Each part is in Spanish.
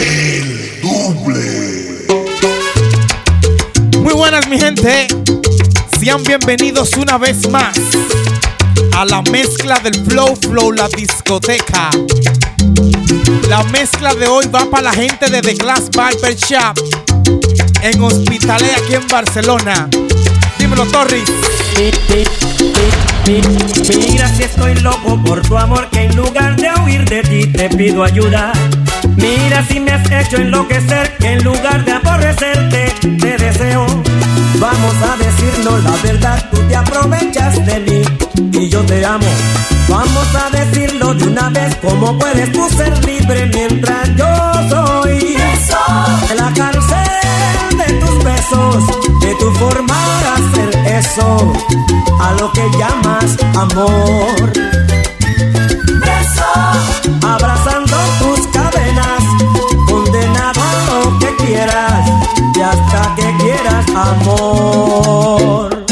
El doble. Muy buenas mi gente. Sean bienvenidos una vez más a la mezcla del Flow Flow, la discoteca. La mezcla de hoy va para la gente de The Glass Barber Shop en Hospitalet aquí en Barcelona. Dímelo, Torres. Mira si estoy loco por tu amor que en lugar de huir de ti te pido ayuda. Mira si me has hecho enloquecer que en lugar de aborrecerte te deseo. Vamos a decirnos la verdad, tú te aprovechas de mí y yo te amo. Vamos a decirlo de una vez, ¿cómo puedes tú ser libre mientras yo soy en la cárcel de tus besos, de tu forma de hacer eso, a lo que llamas amor? Beso, abrazando hasta que quieras amor.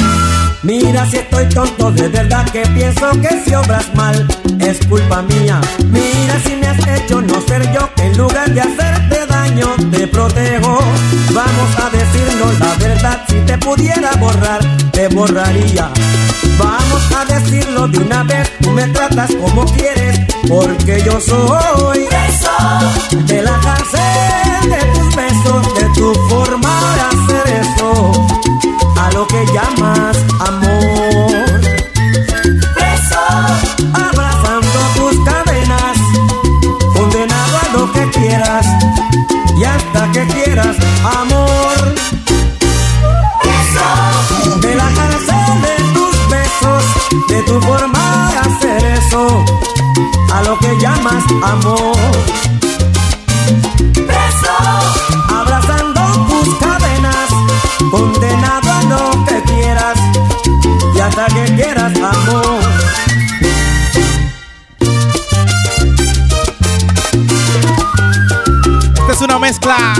Mira si estoy tonto, de verdad que pienso que si obras mal es culpa mía. Mira si me has hecho no ser yo, que en lugar de hacerte daño te protejo. Vamos a decirnos la verdad, si te pudiera borrar, te borraría. Vamos a decirlo de una vez, tú me tratas como quieres, porque yo soy de la cárcel de tus besos, de tu forma que llamas amor. Beso, abrazando tus cadenas, condenado a lo que quieras y hasta que quieras amor. Beso, de la cárcel de tus besos, de tu forma de hacer eso, a lo que llamas amor. Preso, abrazando tus cadenas, hasta que quieras amor. Esta es una mezcla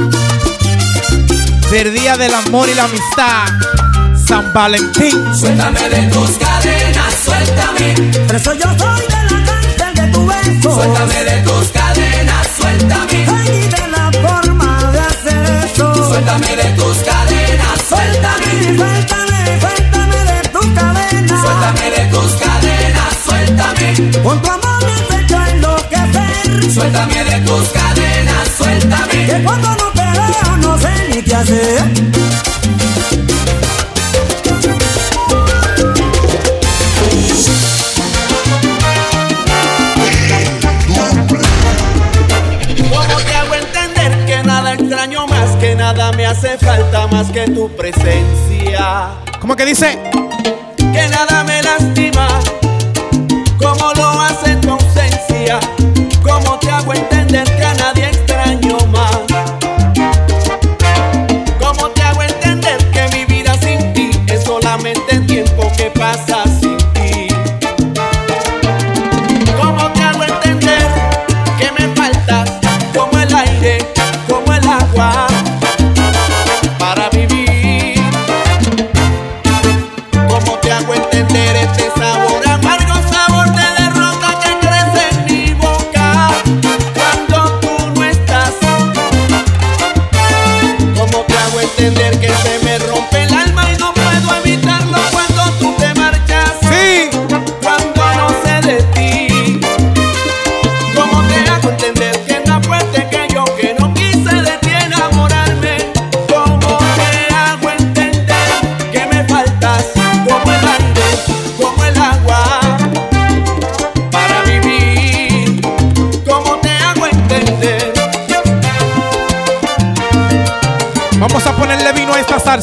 del Día del Amor y la Amistad. San Valentín. Suéltame de tus cadenas, suéltame. Preso yo soy de la cárcel de tu beso. Suéltame de tus cadenas, suéltame. Ay, y de la forma de hacer eso. Suéltame de tus cadenas, suéltame. Suéltame, suéltame cadenas. Suéltame de tus cadenas, suéltame. Con tu amor me has hecho enloquecer. Suéltame de tus cadenas, Que suéltame. cuando no te veo no sé ni qué hacer. ¿Cómo te hago entender que nada extraño más, que nada me hace falta más que tu presencia? ¿Cómo que dice? Que nada me lastima,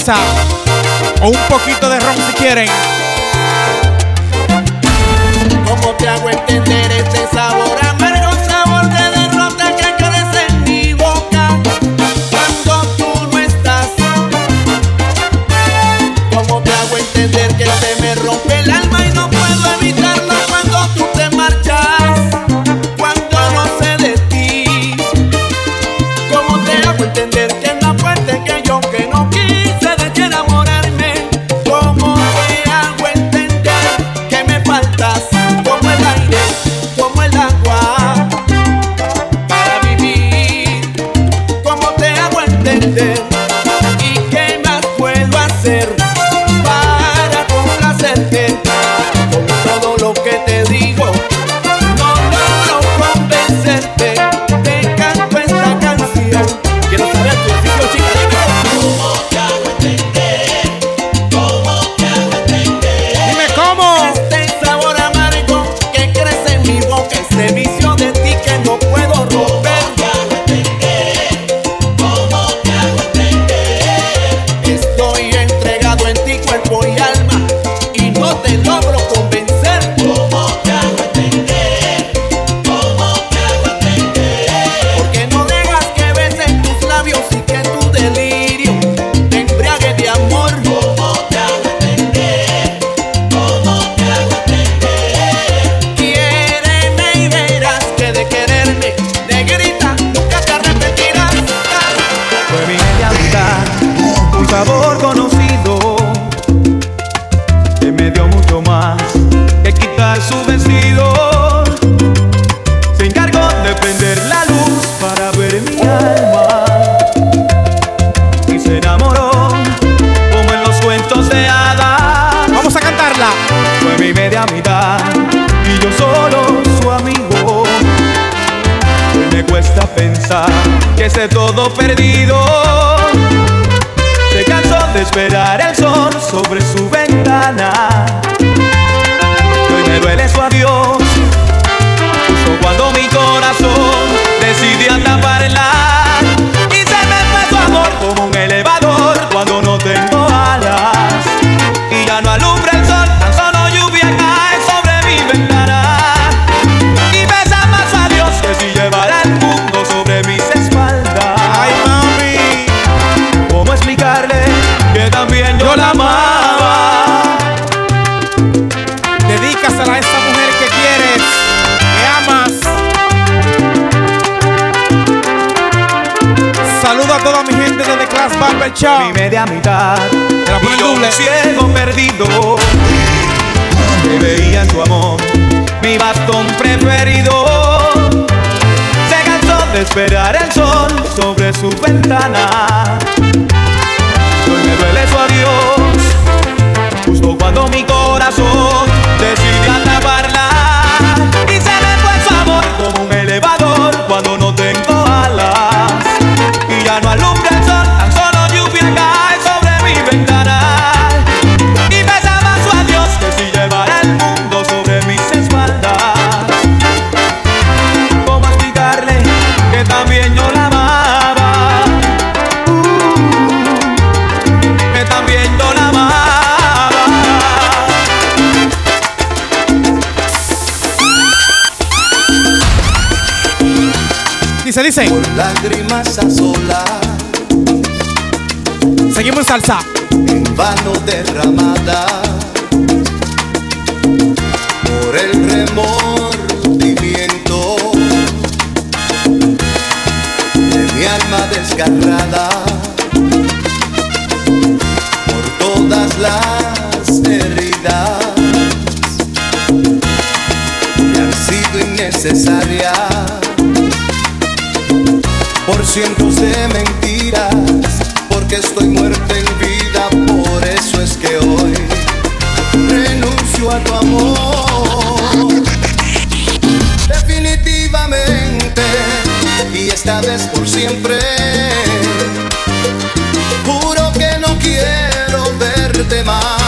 O un poquito de ron si quieren. En vano derramada. Por el remordimiento de mi alma desgarrada. Por todas las heridas que han sido innecesarias por cientos de mentiras, porque estoy siempre, juro que no quiero verte más.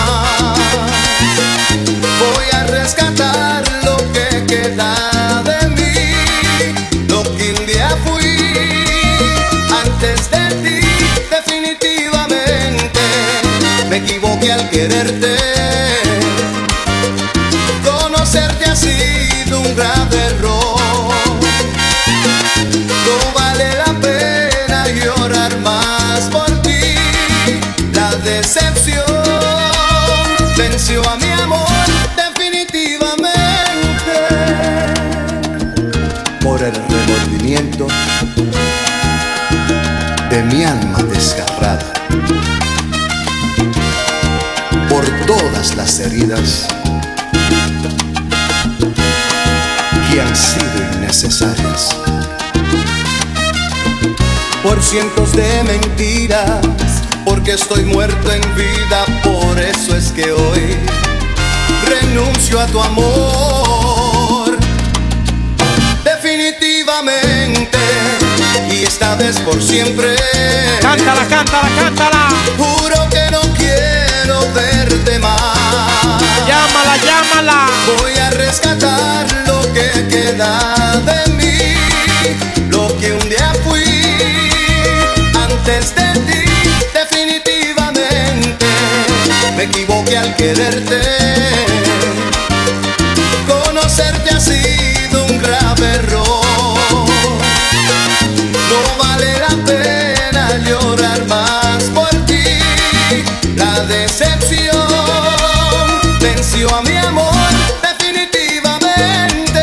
Que han sido innecesarias. Por cientos de mentiras, porque estoy muerto en vida, por eso es que hoy renuncio a tu amor. Definitivamente, y esta vez por siempre. Cántala, cántala, cántala. Juro que no verte más. Llámala, llámala. Voy a rescatar lo que queda de mí, lo que un día fui antes de ti. Definitivamente me equivoqué al quererte. Conocerte ha sido un grave error. Venció a mi amor definitivamente.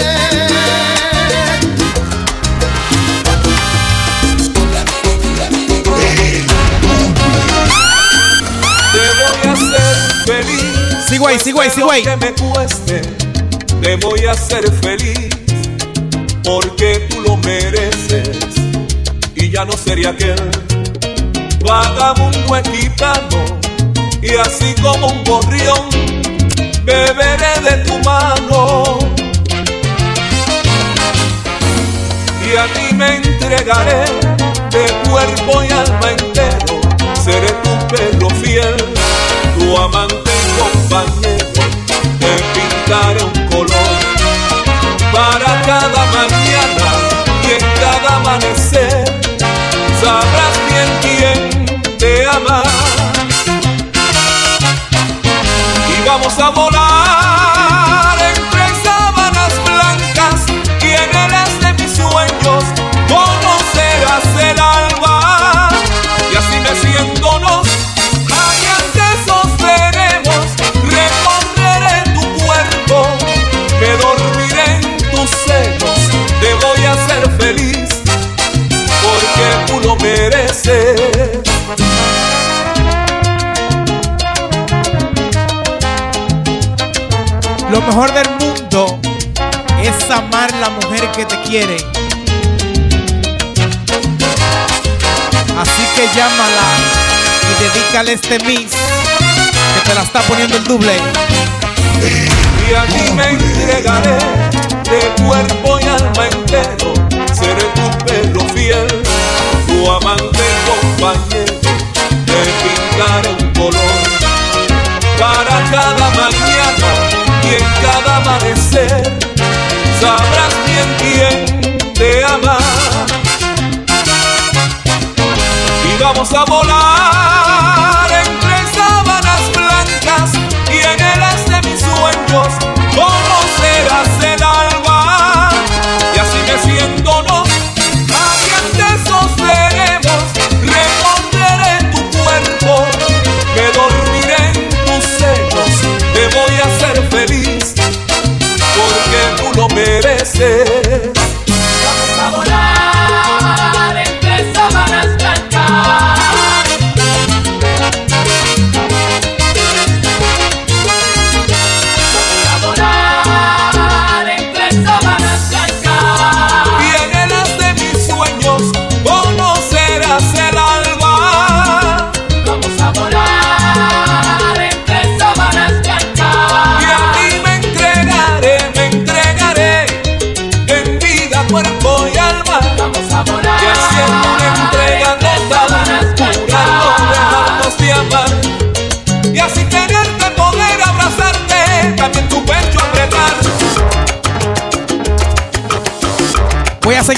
Te voy a hacer feliz. Sigo ahí, sigo ahí, sigo ahí. Que me cueste, te voy a hacer feliz. Porque tú lo mereces. Y ya no sería aquel vagabundo gitano. Y así como un gorrión, beberé de tu mano y a ti me entregaré de cuerpo y alma entero. Seré tu perro fiel, tu amante y compañero. Te pintaré un color para cada Lo mejor del mundo es amar la mujer que te quiere. Así que llámala y dedícale este mix que te la está poniendo el doble. Y a ti me entregaré de cuerpo y alma entero. Seré tu perro fiel, tu amante compañero. Te pintaré un color para cada mañana y en cada amanecer sabrás bien quién te ama. Y vamos a volar entre sábanas blancas y en el haz de mis sueños conocerás el amor.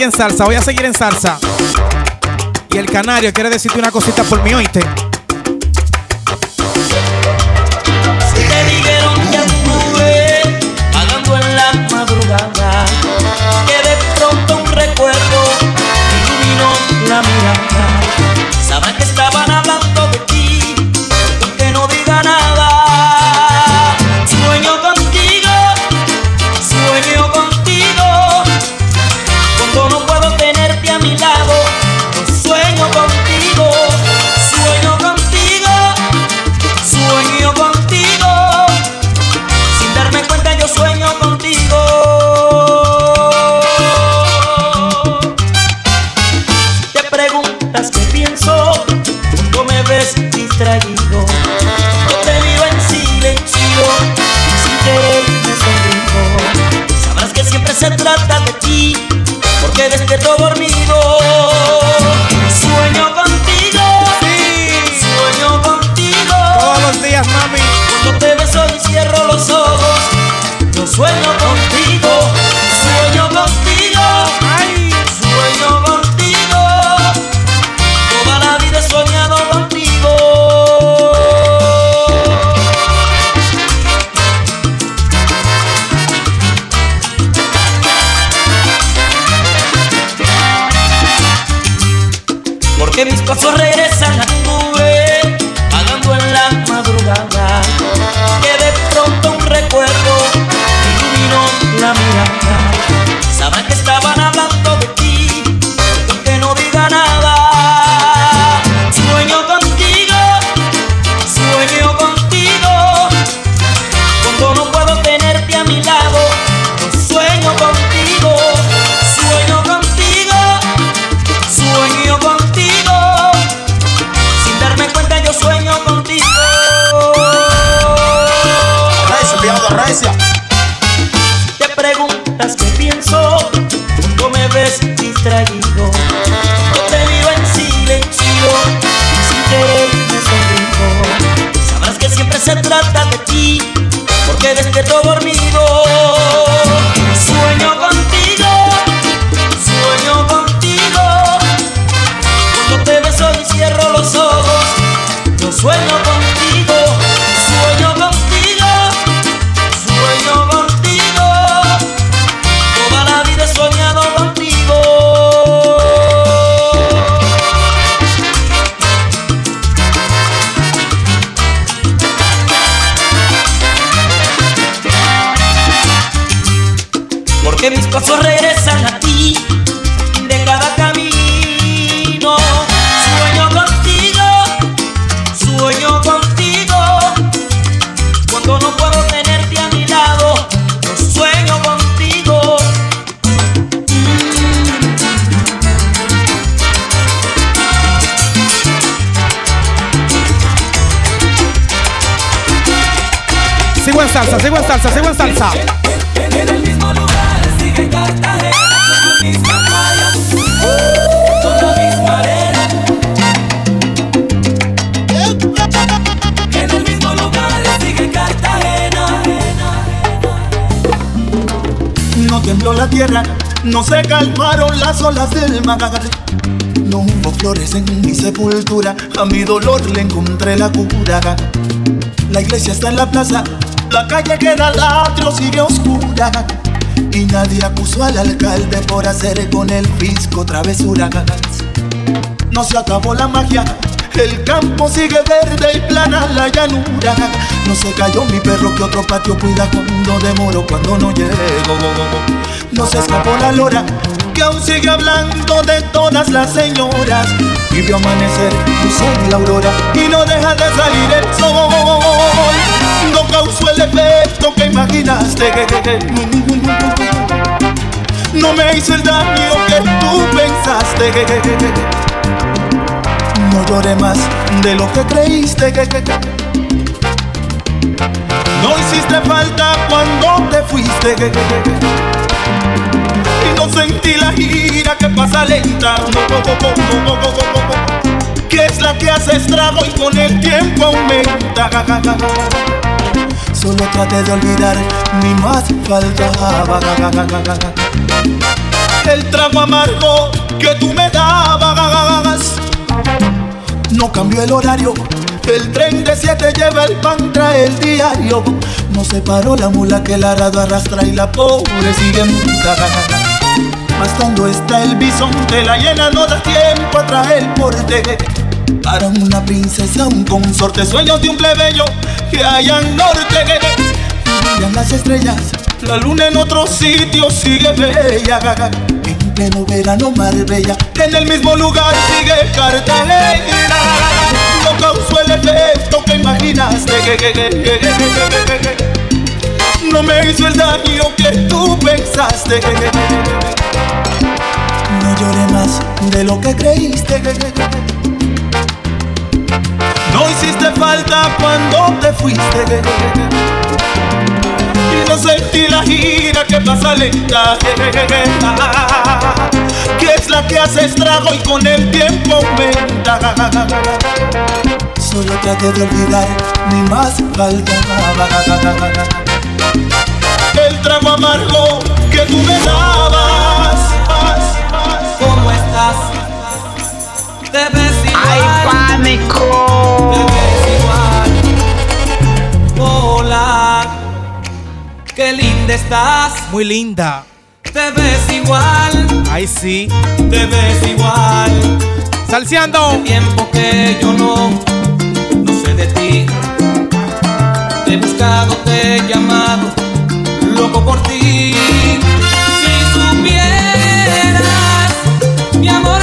en salsa, voy a seguir en salsa. Y el canario quiere decirte una cosita por mí, oíste. Mi dolor le encontré la cura. La iglesia está en la plaza, la calle queda al atrio, sigue oscura. Y nadie acusó al alcalde por hacer con el fisco travesuras. No se acabó la magia, el campo sigue verde y plana la llanura. No se cayó mi perro que otro patio cuida cuando demoro, cuando no llego. No se escapó la lora que aún sigue hablando de todas las señoras. Y vio amanecer, luz en la aurora y no deja de salir el sol. No causó el efecto que imaginaste. No me hizo el daño que tú pensaste. No lloré más de lo que creíste. No hiciste falta cuando te fuiste. Y no sentí la gira que pasa lenta Que hace estrago y con el tiempo aumenta Solo traté de olvidar, ni más faltaba El trago amargo que tú me dabas no cambió el horario. El tren de siete lleva el pan, trae el diario. No se paró la mula que el arado arrastra y la pobre sigue muda. Mas cuando está el bisonte, la llena no da tiempo a traer porte. Para una princesa, un consorte, sueños de un plebeyo que haya en norte. Brillan las estrellas, la luna en otro sitio sigue bella. En pleno verano Marbella, en el mismo lugar sigue Cartagena. No causó el efecto que imaginaste. No me hizo el daño que tú pensaste. No lloré más de lo que creíste. No hiciste falta cuando te fuiste. Y no sentí la gira que pasa lenta. Que es la que hace estrago y con el tiempo aumenta. Solo traté de olvidar, ni más faltaba. El trago amargo que tú me dabas. ¿Cómo estás? Te ves igual. ¡Ay, pánico! Te ves igual. Hola. Qué linda estás. Muy linda. Te ves igual. Ahí sí. Te ves igual. Salseando. Tiempo que yo no, no sé de ti. Te he buscado, te he llamado, loco por ti. Si supieras, mi amor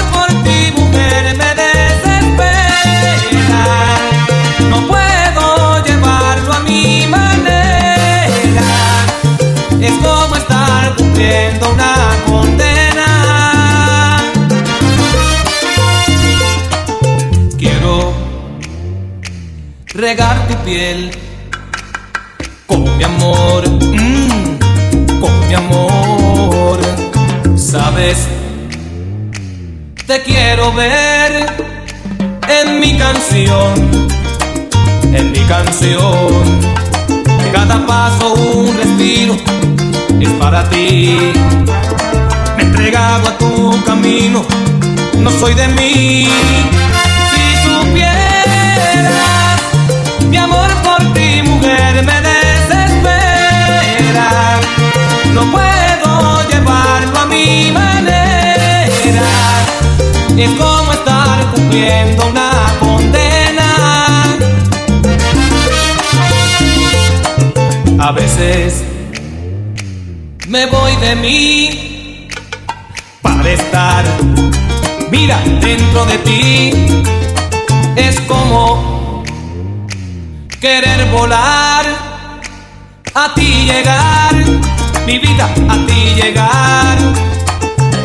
regar tu piel con mi amor, mm, con mi amor. Sabes, te quiero ver en mi canción, en mi canción. Cada paso un respiro es para ti. Me he entregado a tu camino, no soy de mí. no puedo llevarlo a mi manera. Es como estar cumpliendo una condena. A veces me voy de mí para estar, mira, dentro de ti. Es como querer volar, a ti llegar mi vida a ti llegar.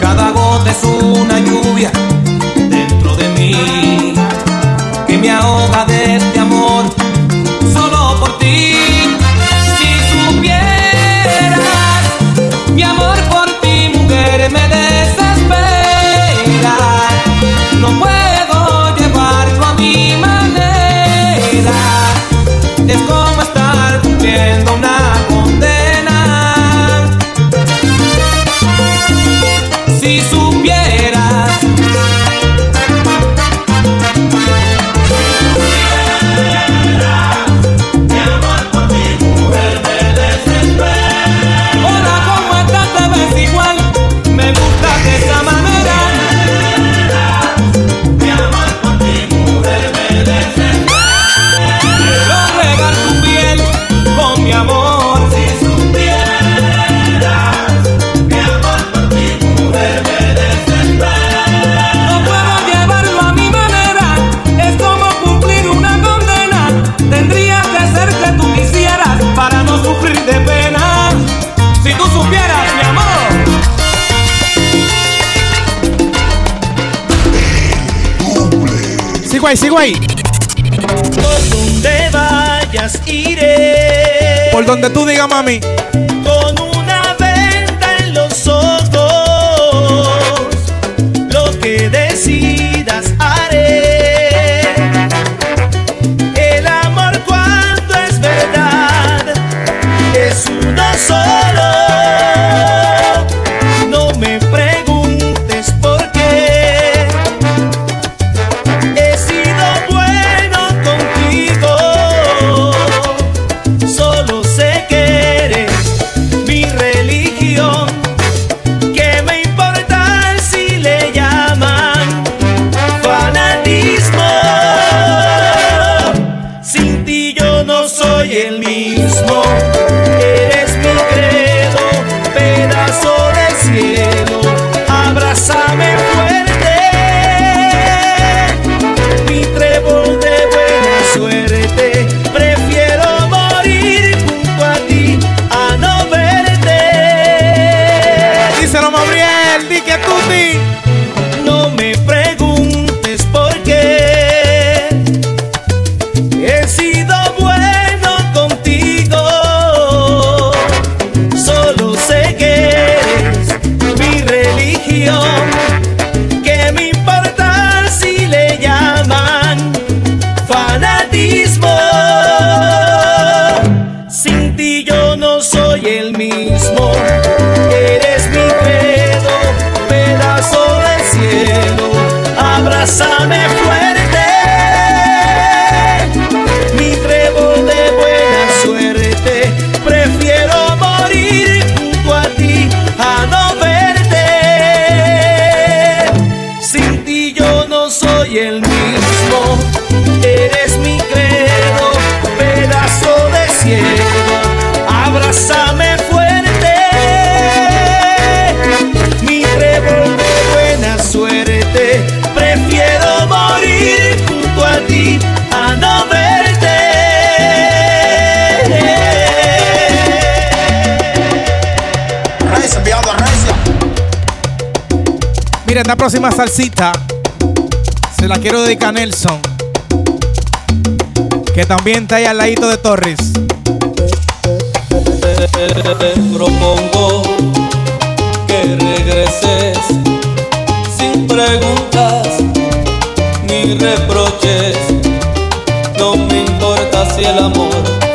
Cada gota es una lluvia dentro de mí. donde tú digas, mami, Esta próxima salsita se la quiero dedicar a Nelson, que también está ahí al ladito de Torres. Te propongo que regreses sin preguntas ni reproches. No me importa si el amor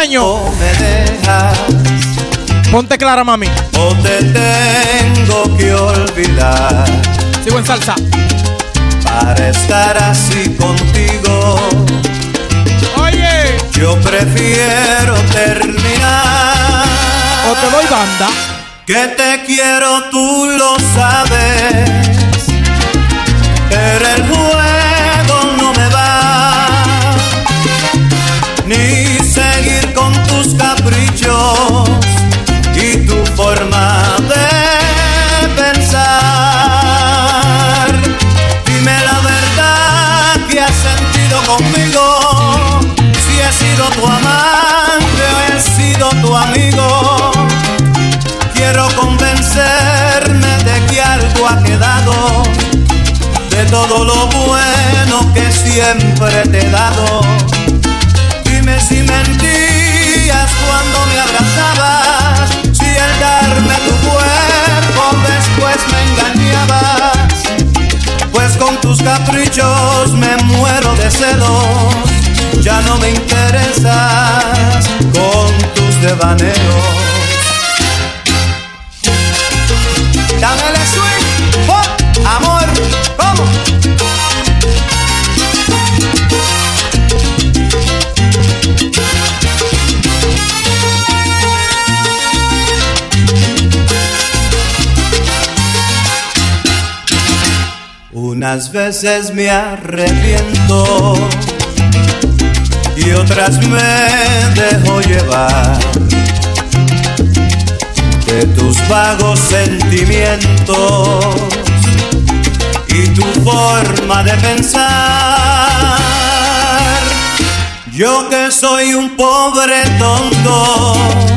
capitaleños, los capitaleños. O me dejas Ponte clara, mami. o te tengo que olvidar Sigo en salsa. para estar así contigo. Oye. Yo prefiero terminar. O te doy banda. Que te quiero, tú lo sabes. Dime si mentías cuando me abrazabas, si el darme tu cuerpo después me engañabas. Pues con tus caprichos me muero de celos, ya no me interesas con tus devaneos. Unas veces me arrepiento y otras me dejo llevar de tus vagos sentimientos y tu forma de pensar. Yo que soy un pobre tonto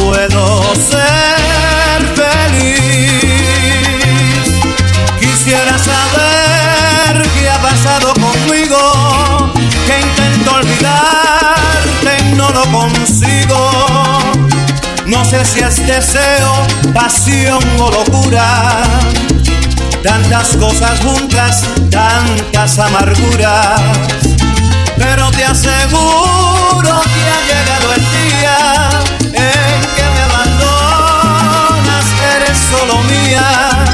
puedo ser feliz. Quisiera saber qué ha pasado conmigo, que intento olvidarte y no lo consigo. No sé si es deseo, pasión o locura. Tantas cosas juntas, tantas amarguras. Pero te aseguro que ha llegado el solo mía.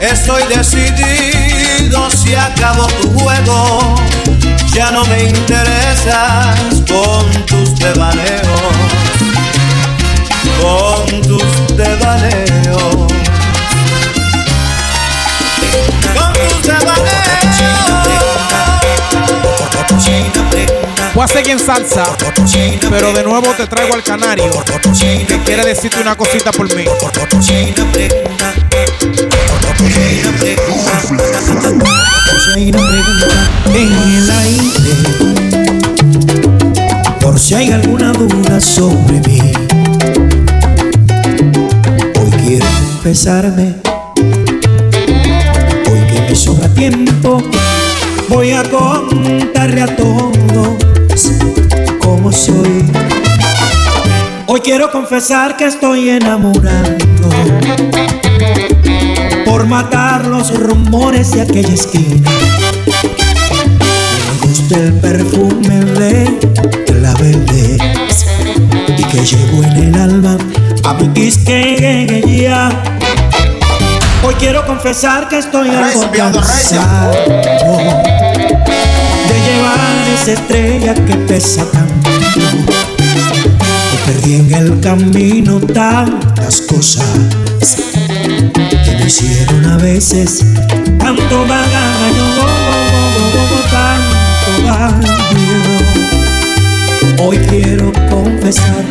Estoy decidido, si acabo tu juego, ya no me interesas con tus devaneos, con tus devaneos, con tus devaneos. Voy a seguir en salsa, pero de nuevo te traigo al canario. Que quiere decirte una cosita por mí. En el aire Por si hay alguna duda sobre mí Hoy quiero confesarme Hoy que me sobra tiempo Voy a contarle a todos cómo soy Hoy quiero confesar que estoy enamorando por matar los rumores de aquella esquina. Me gusta el perfume de la belleza y que llevo en el alma a mi quisqueya. Hoy quiero confesar que estoy algo cansado esa estrella que pesa tanto. Que perdí en el camino tantas cosas que me hicieron a veces tanto daño, tanto daño. Hoy quiero confesar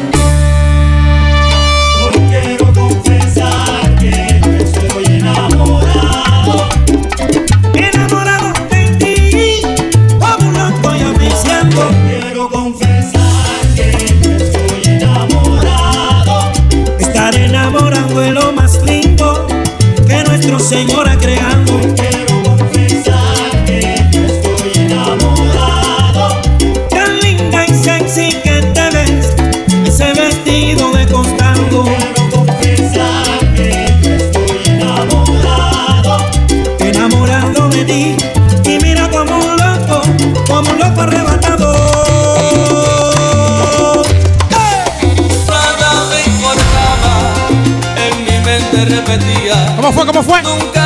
¿Cómo fue? ¿Cómo fue?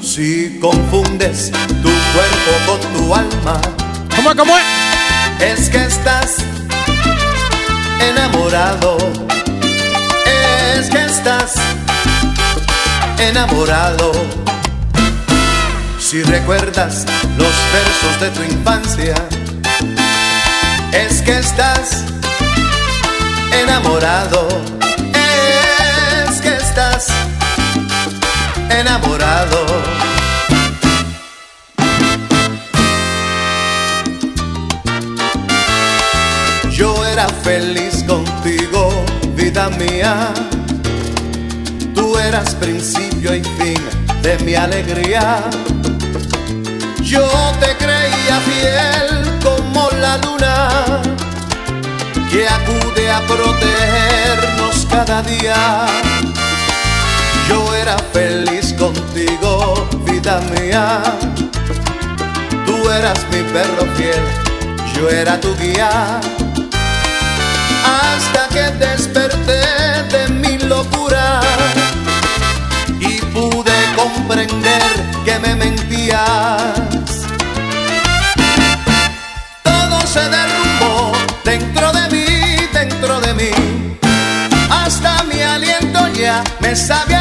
Si confundes tu cuerpo con tu alma. ¿Cómo ¿Cómo es? Es que estás enamorado. Es que estás enamorado. Si recuerdas los versos de tu infancia, es que estás enamorado Tú eras principio y fin de mi alegría. Yo te creía fiel como la luna que acude a protegernos cada día. Yo era feliz contigo, vida mía. Tú eras mi perro fiel, yo era tu guía. Hasta que desperté y pude comprender que me mentías. Todo se derrumbó dentro de mí, dentro de mí. Hasta mi aliento ya me sabía.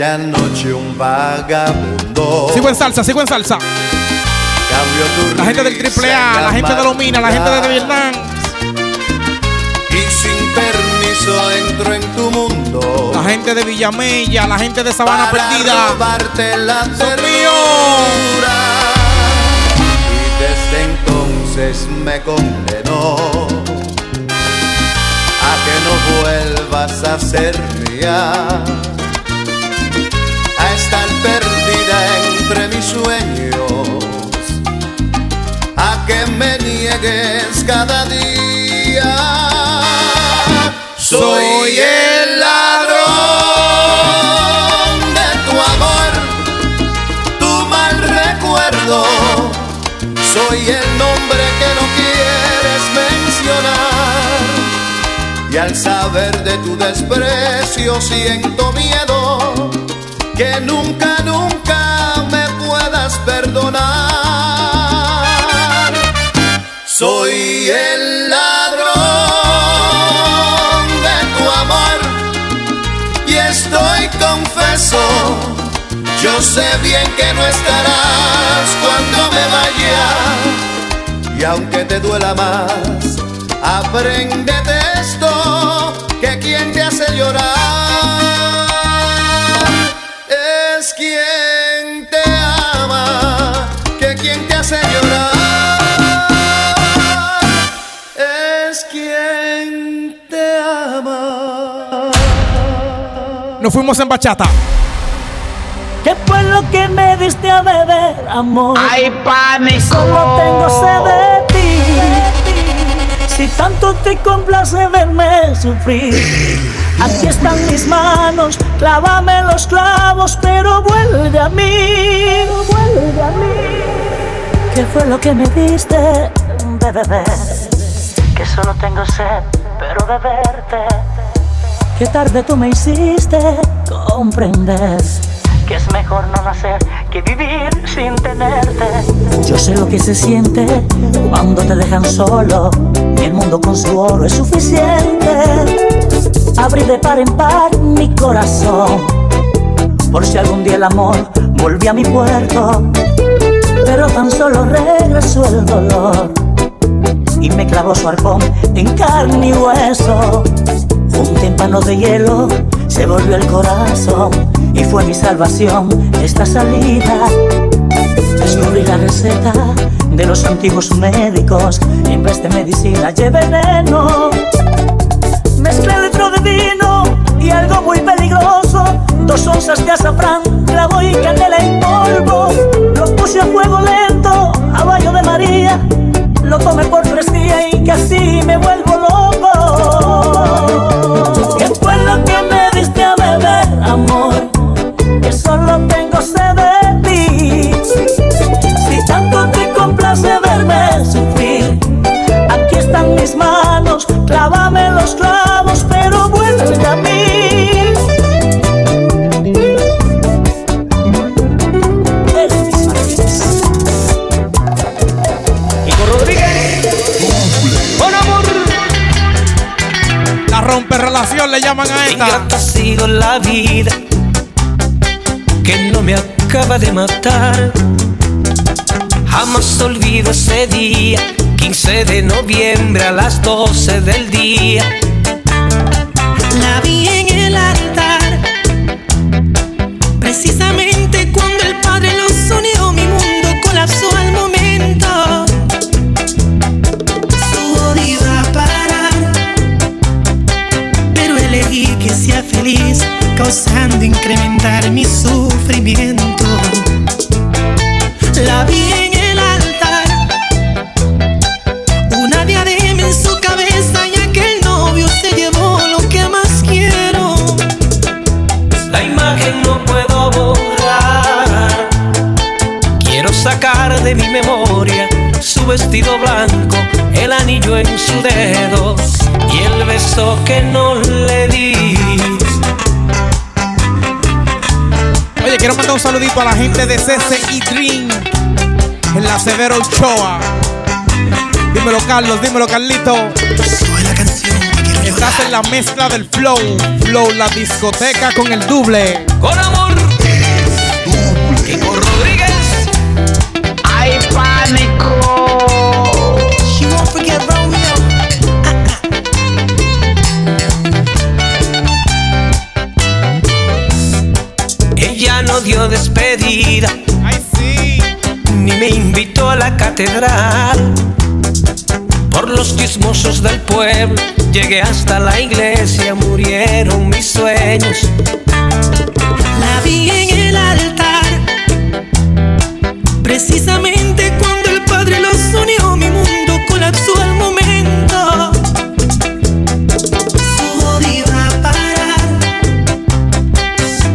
Aquella noche un vagabundo Sigo en salsa, sigo en salsa. cambió tu La gente del triple A, la gente de Lomina, la gente de Vietnam. Y sin permiso entro en tu mundo. La gente de Villamella, la gente de Sabana para Perdida. robarte la. Y desde entonces me condenó a que no vuelvas a ser mía, perdida entre mis sueños, a que me niegues cada día. Soy el ladrón de tu amor, tu mal recuerdo. Soy el nombre que no quieres mencionar. Y al saber de tu desprecio siento miedo que nunca, nunca me puedas perdonar. Soy el ladrón de tu amor y estoy confeso. Yo sé bien que no estarás cuando me vaya y aunque te duela más, apréndete esto Nos fuimos en bachata. ¿Qué fue lo que me diste a beber, amor? Ay, pánico. Solo tengo sed de ti. Si tanto te complace verme sufrir, aquí están mis manos, clávame los clavos, pero vuelve a mí, vuelve a mí. ¿Qué fue lo que me diste de beber? Que solo tengo sed, pero de verte. Qué tarde tú me hiciste comprender que es mejor no nacer que vivir sin tenerte. Yo sé lo que se siente cuando te dejan solo y el mundo con su oro es suficiente. Abrí de par en par mi corazón por si algún día el amor volvía a mi puerto, pero tan solo regresó el dolor y me clavó su arpón en carne y hueso. Un tímpano de hielo se volvió el corazón y fue mi salvación esta salida. Descubrí la receta de los antiguos médicos y en vez de medicina llevé veneno. Mezclé litro de vino y algo muy peligroso, dos onzas de azafrán, clavo y canela en polvo. Lo puse a fuego lento, a baño de María, lo tomé por tres días y casi me vuelvo loco. Clávame los clavos, pero vuelve a mí. Kiko Rodríguez. Con amor. La rompe relación le llaman a esta. Ingrata ha sido la vida que no me acaba de matar. Jamás olvido ese día, 15 de noviembre a las 12 del día. La vi en el altar, precisamente saludito a la gente de CCI Dream en la Severo Ochoa. Dímelo, Carlos, dímelo, Carlito. Estás en la mezcla del flow. Flow, la discoteca con el doble. Con amor. Por los chismosos del pueblo, llegué hasta la iglesia, murieron mis sueños. La vi en el altar. Precisamente cuando el Padre los unió, mi mundo colapsó al momento. Todo iba a parar.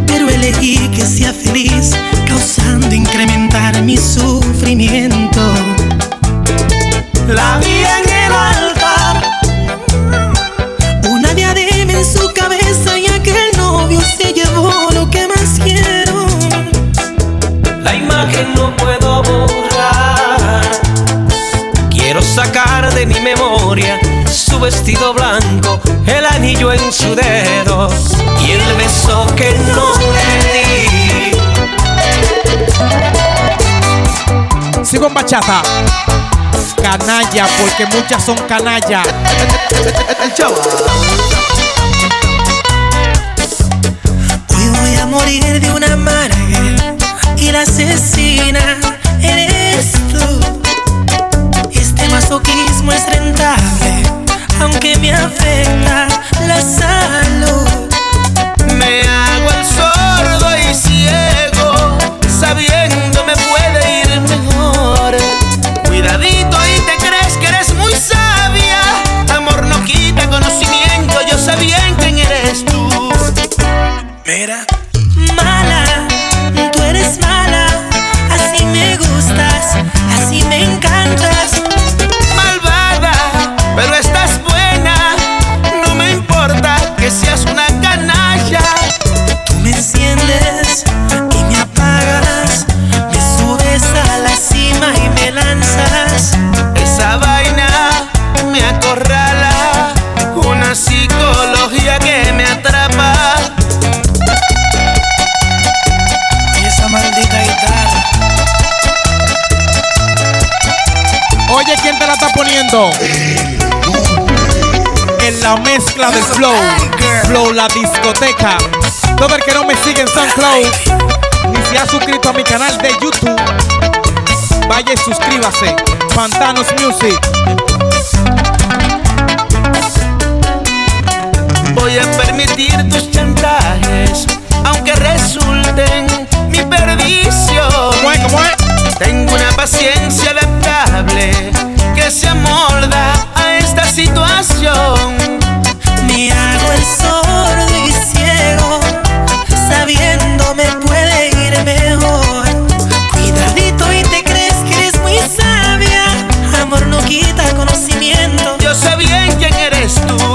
Pero elegí que sea feliz, causando incrementar mi sufrimiento. Vestido blanco, el anillo en su dedo y el beso que no le di. Sigo en bachata. Canalla, porque muchas son canalla. Hoy voy a morir de una amarga y la asesina eres tú. Este masoquismo es rentable, aunque me afecta la salud. Me hago el sordo y ciego, sabiendo me puede ir mejor. Cuidadito y te crees que eres muy sabia. Amor no quita conocimiento, yo sé bien quién eres tú. Mira. En la mezcla del flow. Flow, la discoteca. Todo el que no me sigue en SoundCloud ni se ha suscrito a mi canal de YouTube, vaya y suscríbase. Pantanos Music. Voy a permitir tus chantajes, aunque resulten mi perdición. ¿Cómo es? ¿Cómo es? Tengo una paciencia adaptable que se amolda a esta situación. Me hago el sordo y ciego, sabiendo me puede ir mejor. Cuidadito y te crees que eres muy sabia, amor no quita conocimiento. Yo sé bien quién eres tú.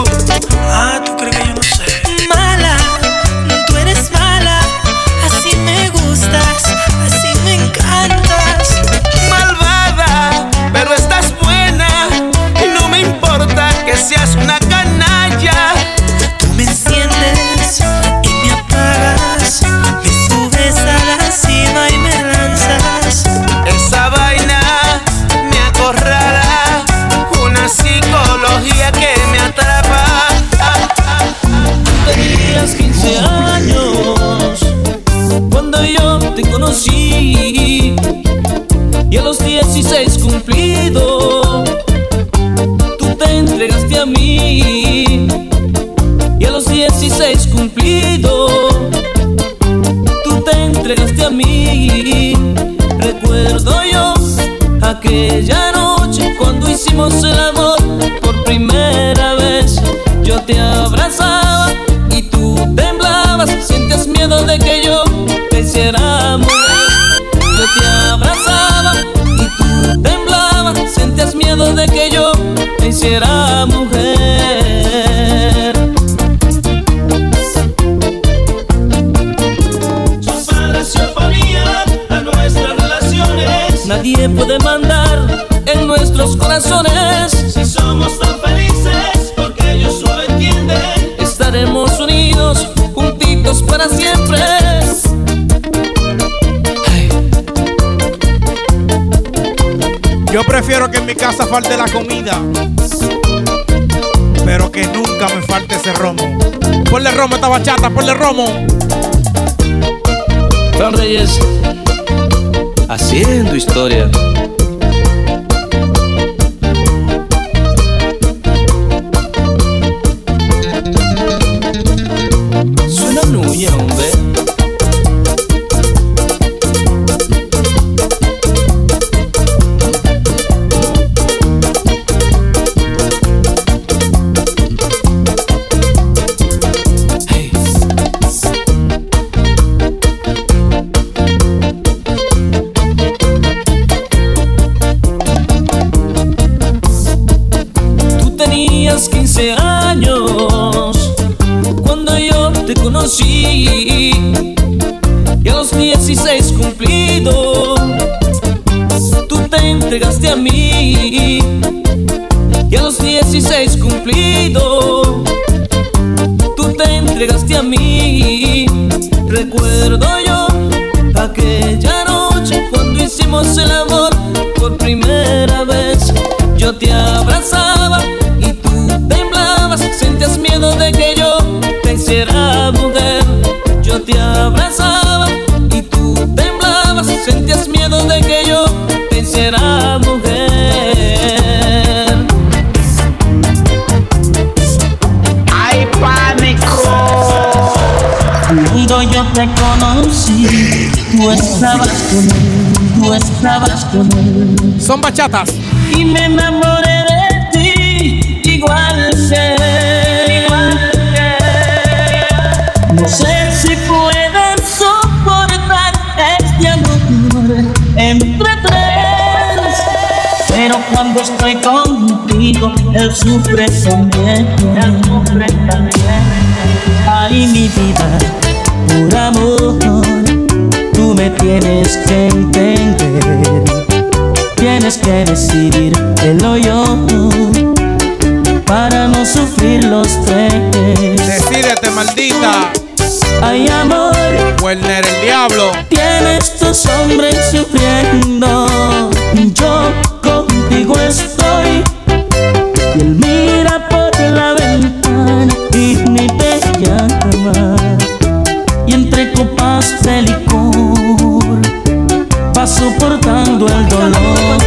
16 cumplido. Tú te entregaste a mí. Recuerdo yo aquella noche cuando hicimos el amor por primera vez. Yo te abrazaba y tú temblabas sientes miedo de que yo te hiciera morir yo te abrazaba y tú temblabas sentías miedo de que yo te hiciera mujer puede mandar en nuestros corazones. Si somos tan felices, porque ellos lo entienden, estaremos unidos, juntitos para siempre. Yo prefiero que en mi casa falte la comida, pero que nunca me falte ese romo. Ponle romo a esta bachata, ponle romo. Don Reyes, haciendo historia. Son bachatas. Y me enamoré de ti, igual que él. No sé si puedan soportar este amor entre tres. Pero cuando estoy contigo, él sufre también. Él sufre también. Ay, mi vida, por amor, tú me tienes que entender. Tienes que decidir él o yo para no sufrir los tres. Decídete, maldita. Ay, amor, Werner el diablo. tienes tus hombres sufriendo. Yo contigo estoy. Y él mira por la ventana y ni te llama. Y entre copas de licor soportando el dolor.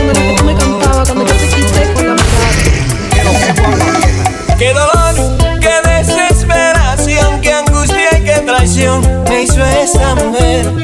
Qué dolor, qué desesperación, qué angustia y qué traición me hizo esta mujer.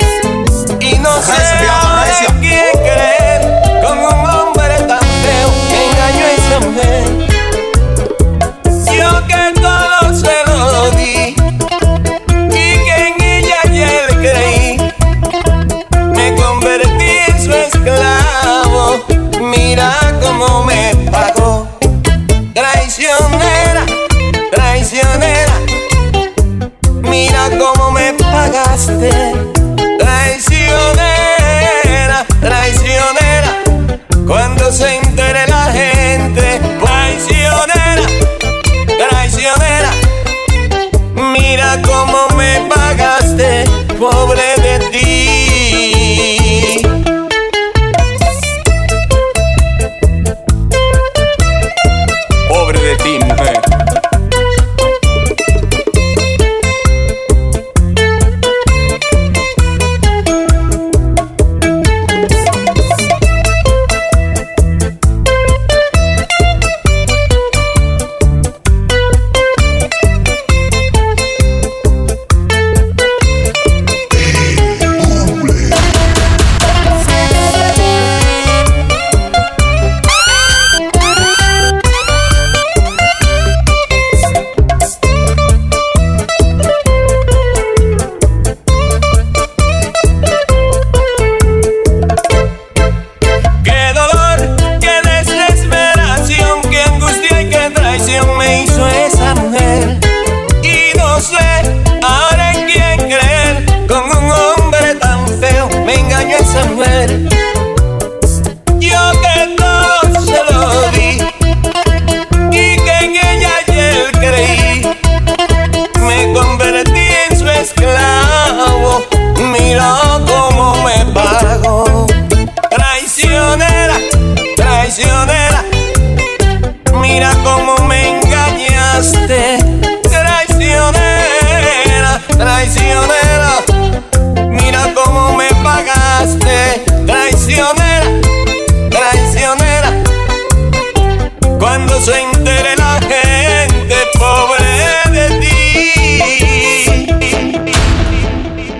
se entere la gente pobre de ti.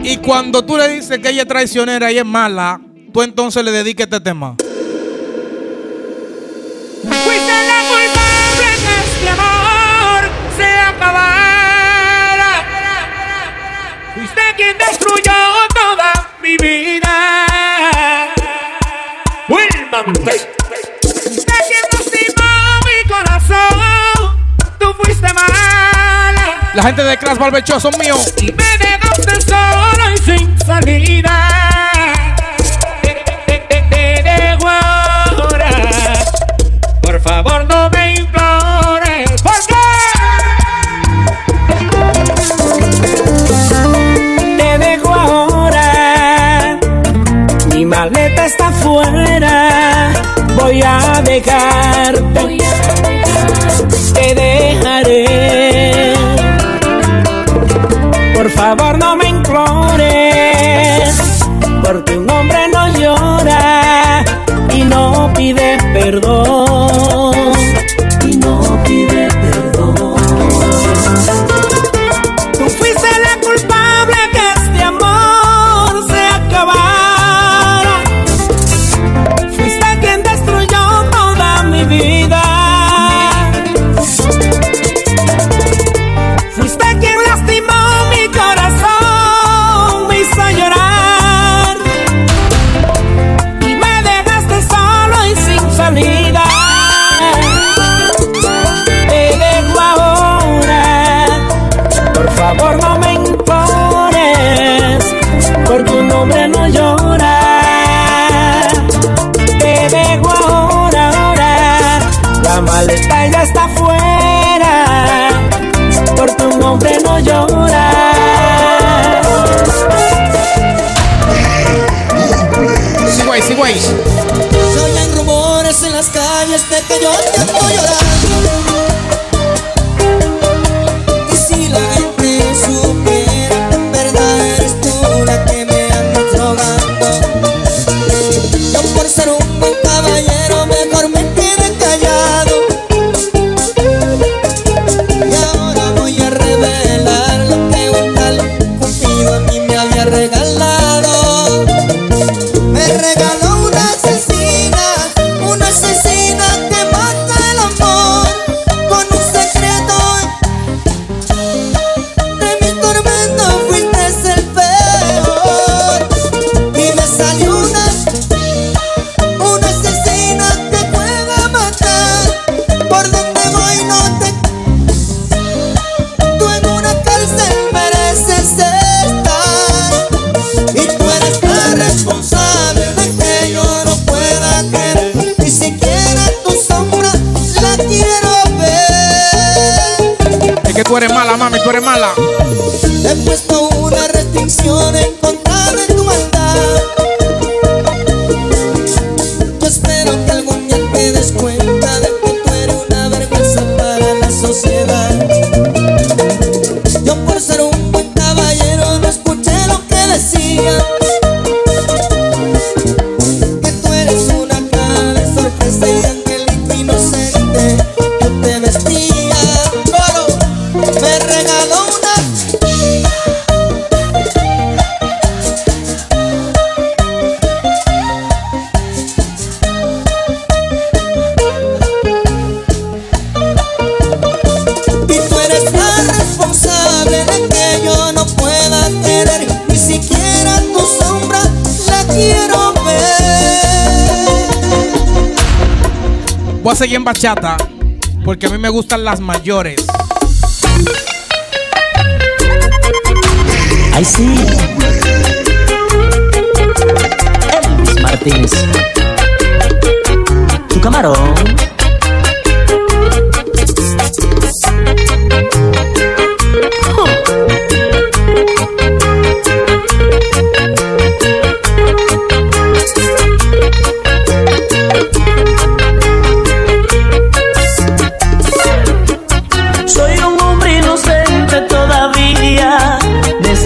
Y cuando tú le dices que ella es traicionera y es mala, tú entonces le dediques este tema. Fuiste la culpable que este amor se acabara. Fuiste quien destruyó toda mi vida. Wilman mala. La gente de Crash Barbechó son míos. Y me dejaste solo y sin salida. Te, te, te, te dejo ahora. Por favor, no me implores. ¿Por qué? Te dejo ahora. Mi maleta está fuera. Voy a dejarte. Voy a dejarte te dejaré. Por favor, no me inclines. seguir en bachata porque a mí me gustan las mayores. Ay, sí. Elvis Martínez. Tu camarón.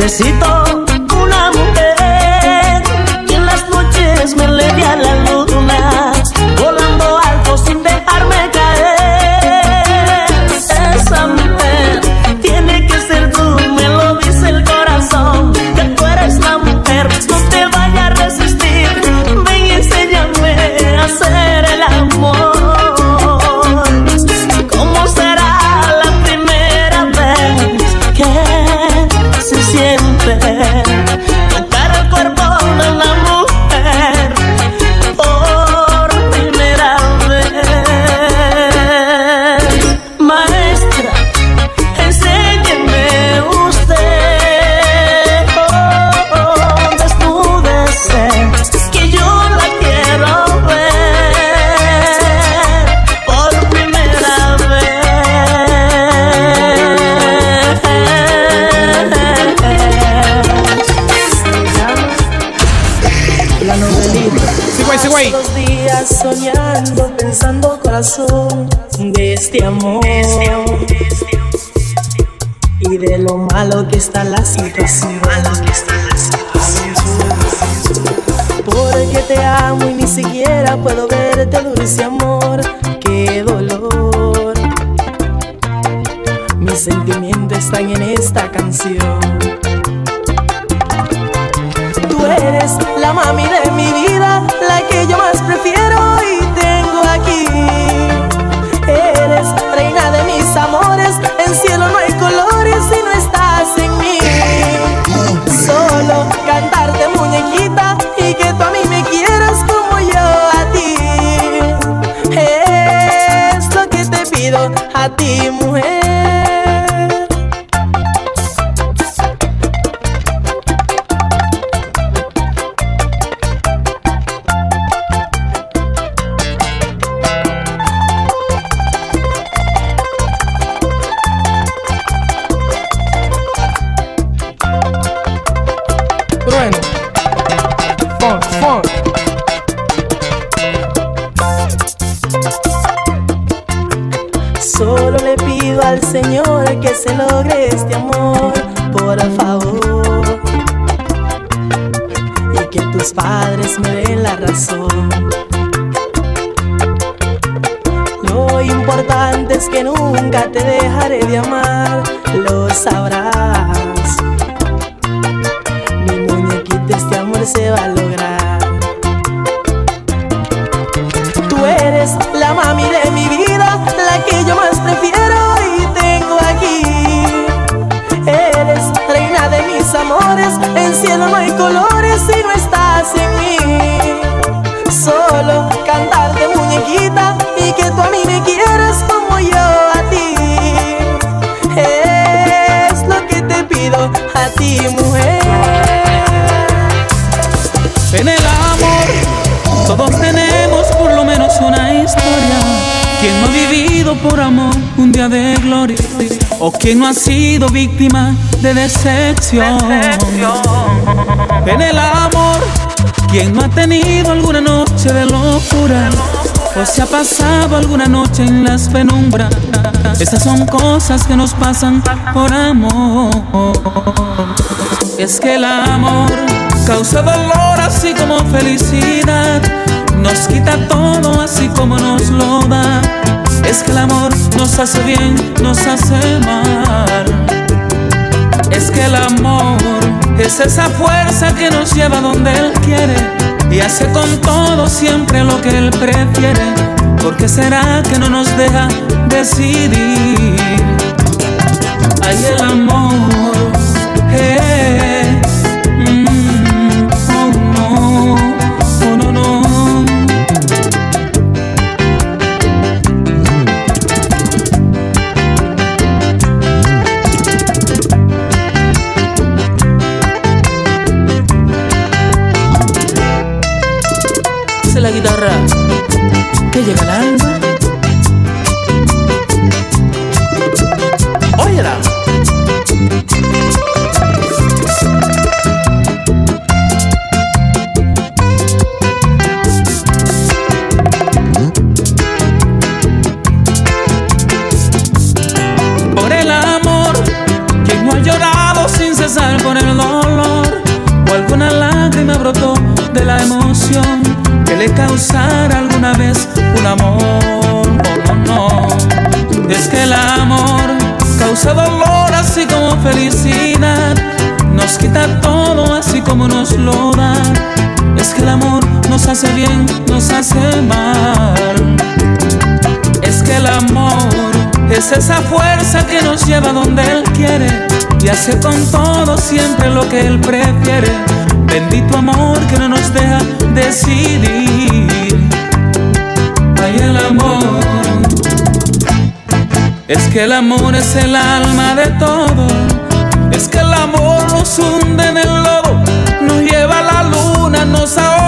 Necesito está la o quien no ha sido víctima de decepción. En el amor, quien no ha tenido alguna noche de locura o se ha pasado alguna noche en las penumbras. Esas son cosas que nos pasan por amor. Es que el amor causa dolor así como felicidad. Nos quita todo así como nos lo da. Es que el amor nos hace bien, nos hace mal. Es que el amor es esa fuerza que nos lleva donde Él quiere y hace con todo siempre lo que Él prefiere. ¿Por qué será que no nos deja decidir? Hay el amor. eh, hace bien, nos hace mal. Es que el amor es esa fuerza que nos lleva donde Él quiere y hace con todo siempre lo que Él prefiere. Bendito amor que no nos deja decidir. Hay el amor. Es que el amor es el alma de todo. Es que el amor nos hunde en el lodo, nos lleva a la luna, nos ahoga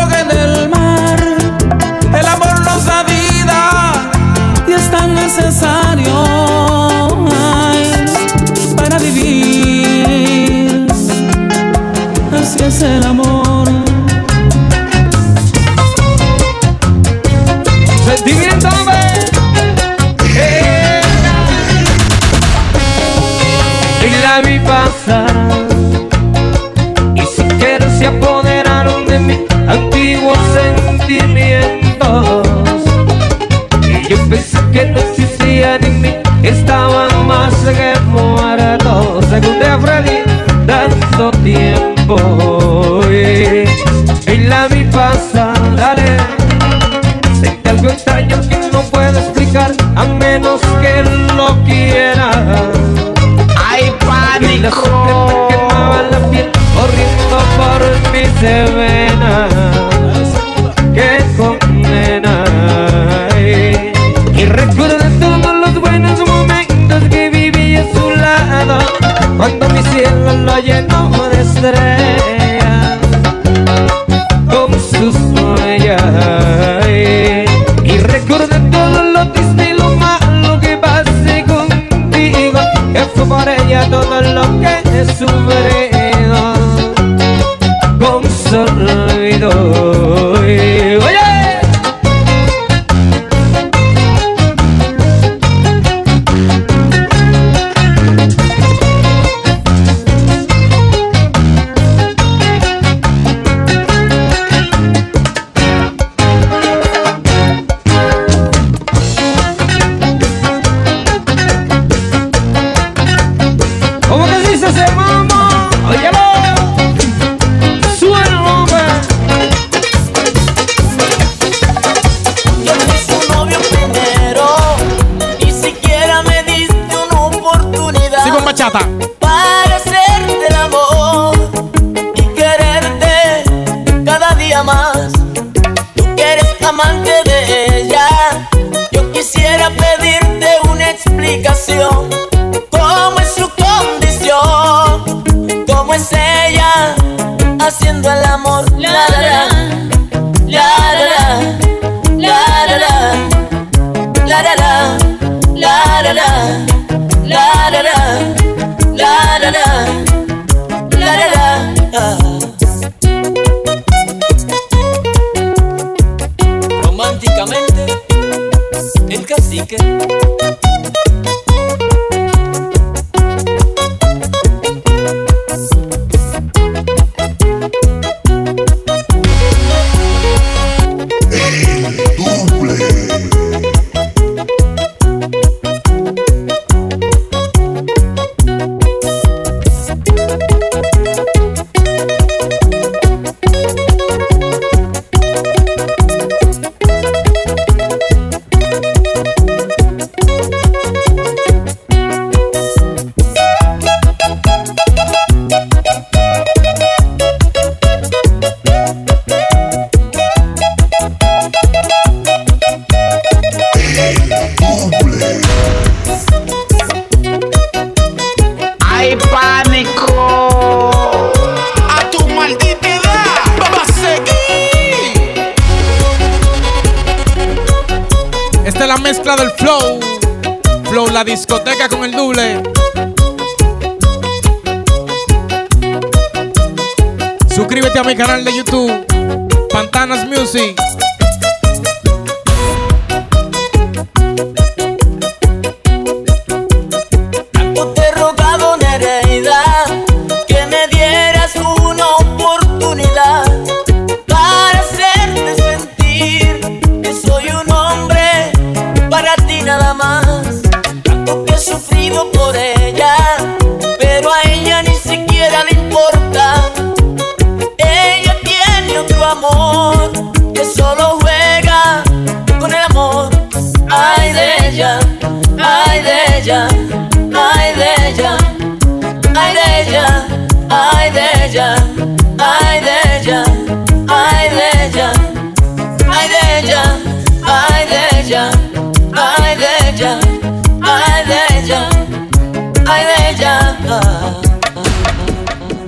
থাকবো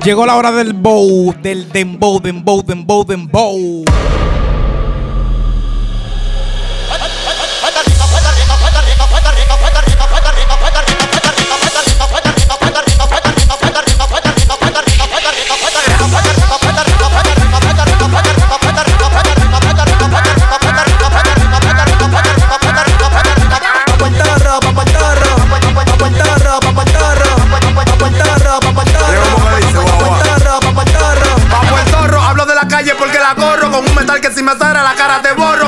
Llegó la hora del bow, del dembow, dembow, dembow, dembow. tal que si me sara la cara te borro.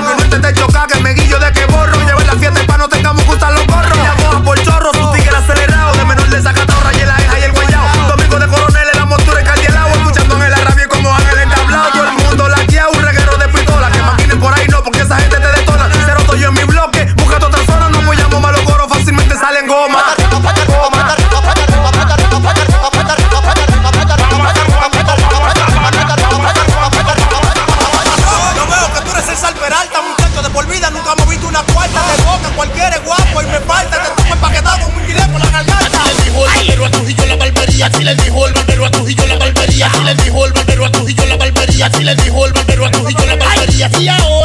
Así le dijo el barbero a Trujillo la barbería. Y ahora.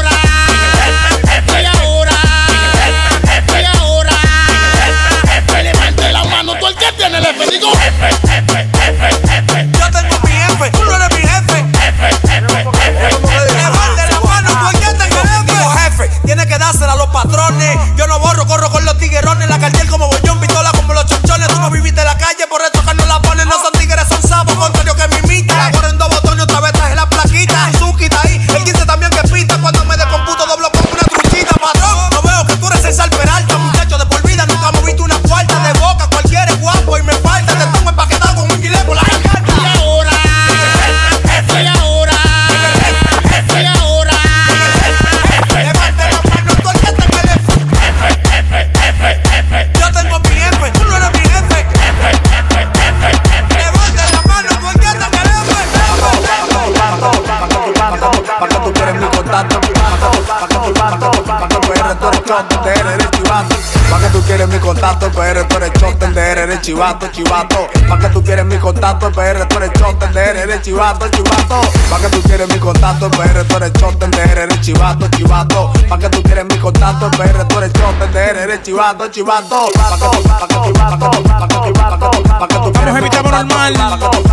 Chivato, chivato. Pa' que tú quieres mi contacto, PR, tú eres chote, de eres chivato, chivato. Pa' que tú quieres mi contacto, PR, tú eres chote, de eres chivato, chivato. Pa' que tú quieres mi contacto, PR, tú eres chote, de eres chivato, chivato. Pa' que tú, pa' que tú, pa' que tú, pa' que tú, pa' que tú, pa' que tú Vamos a evitar normal. La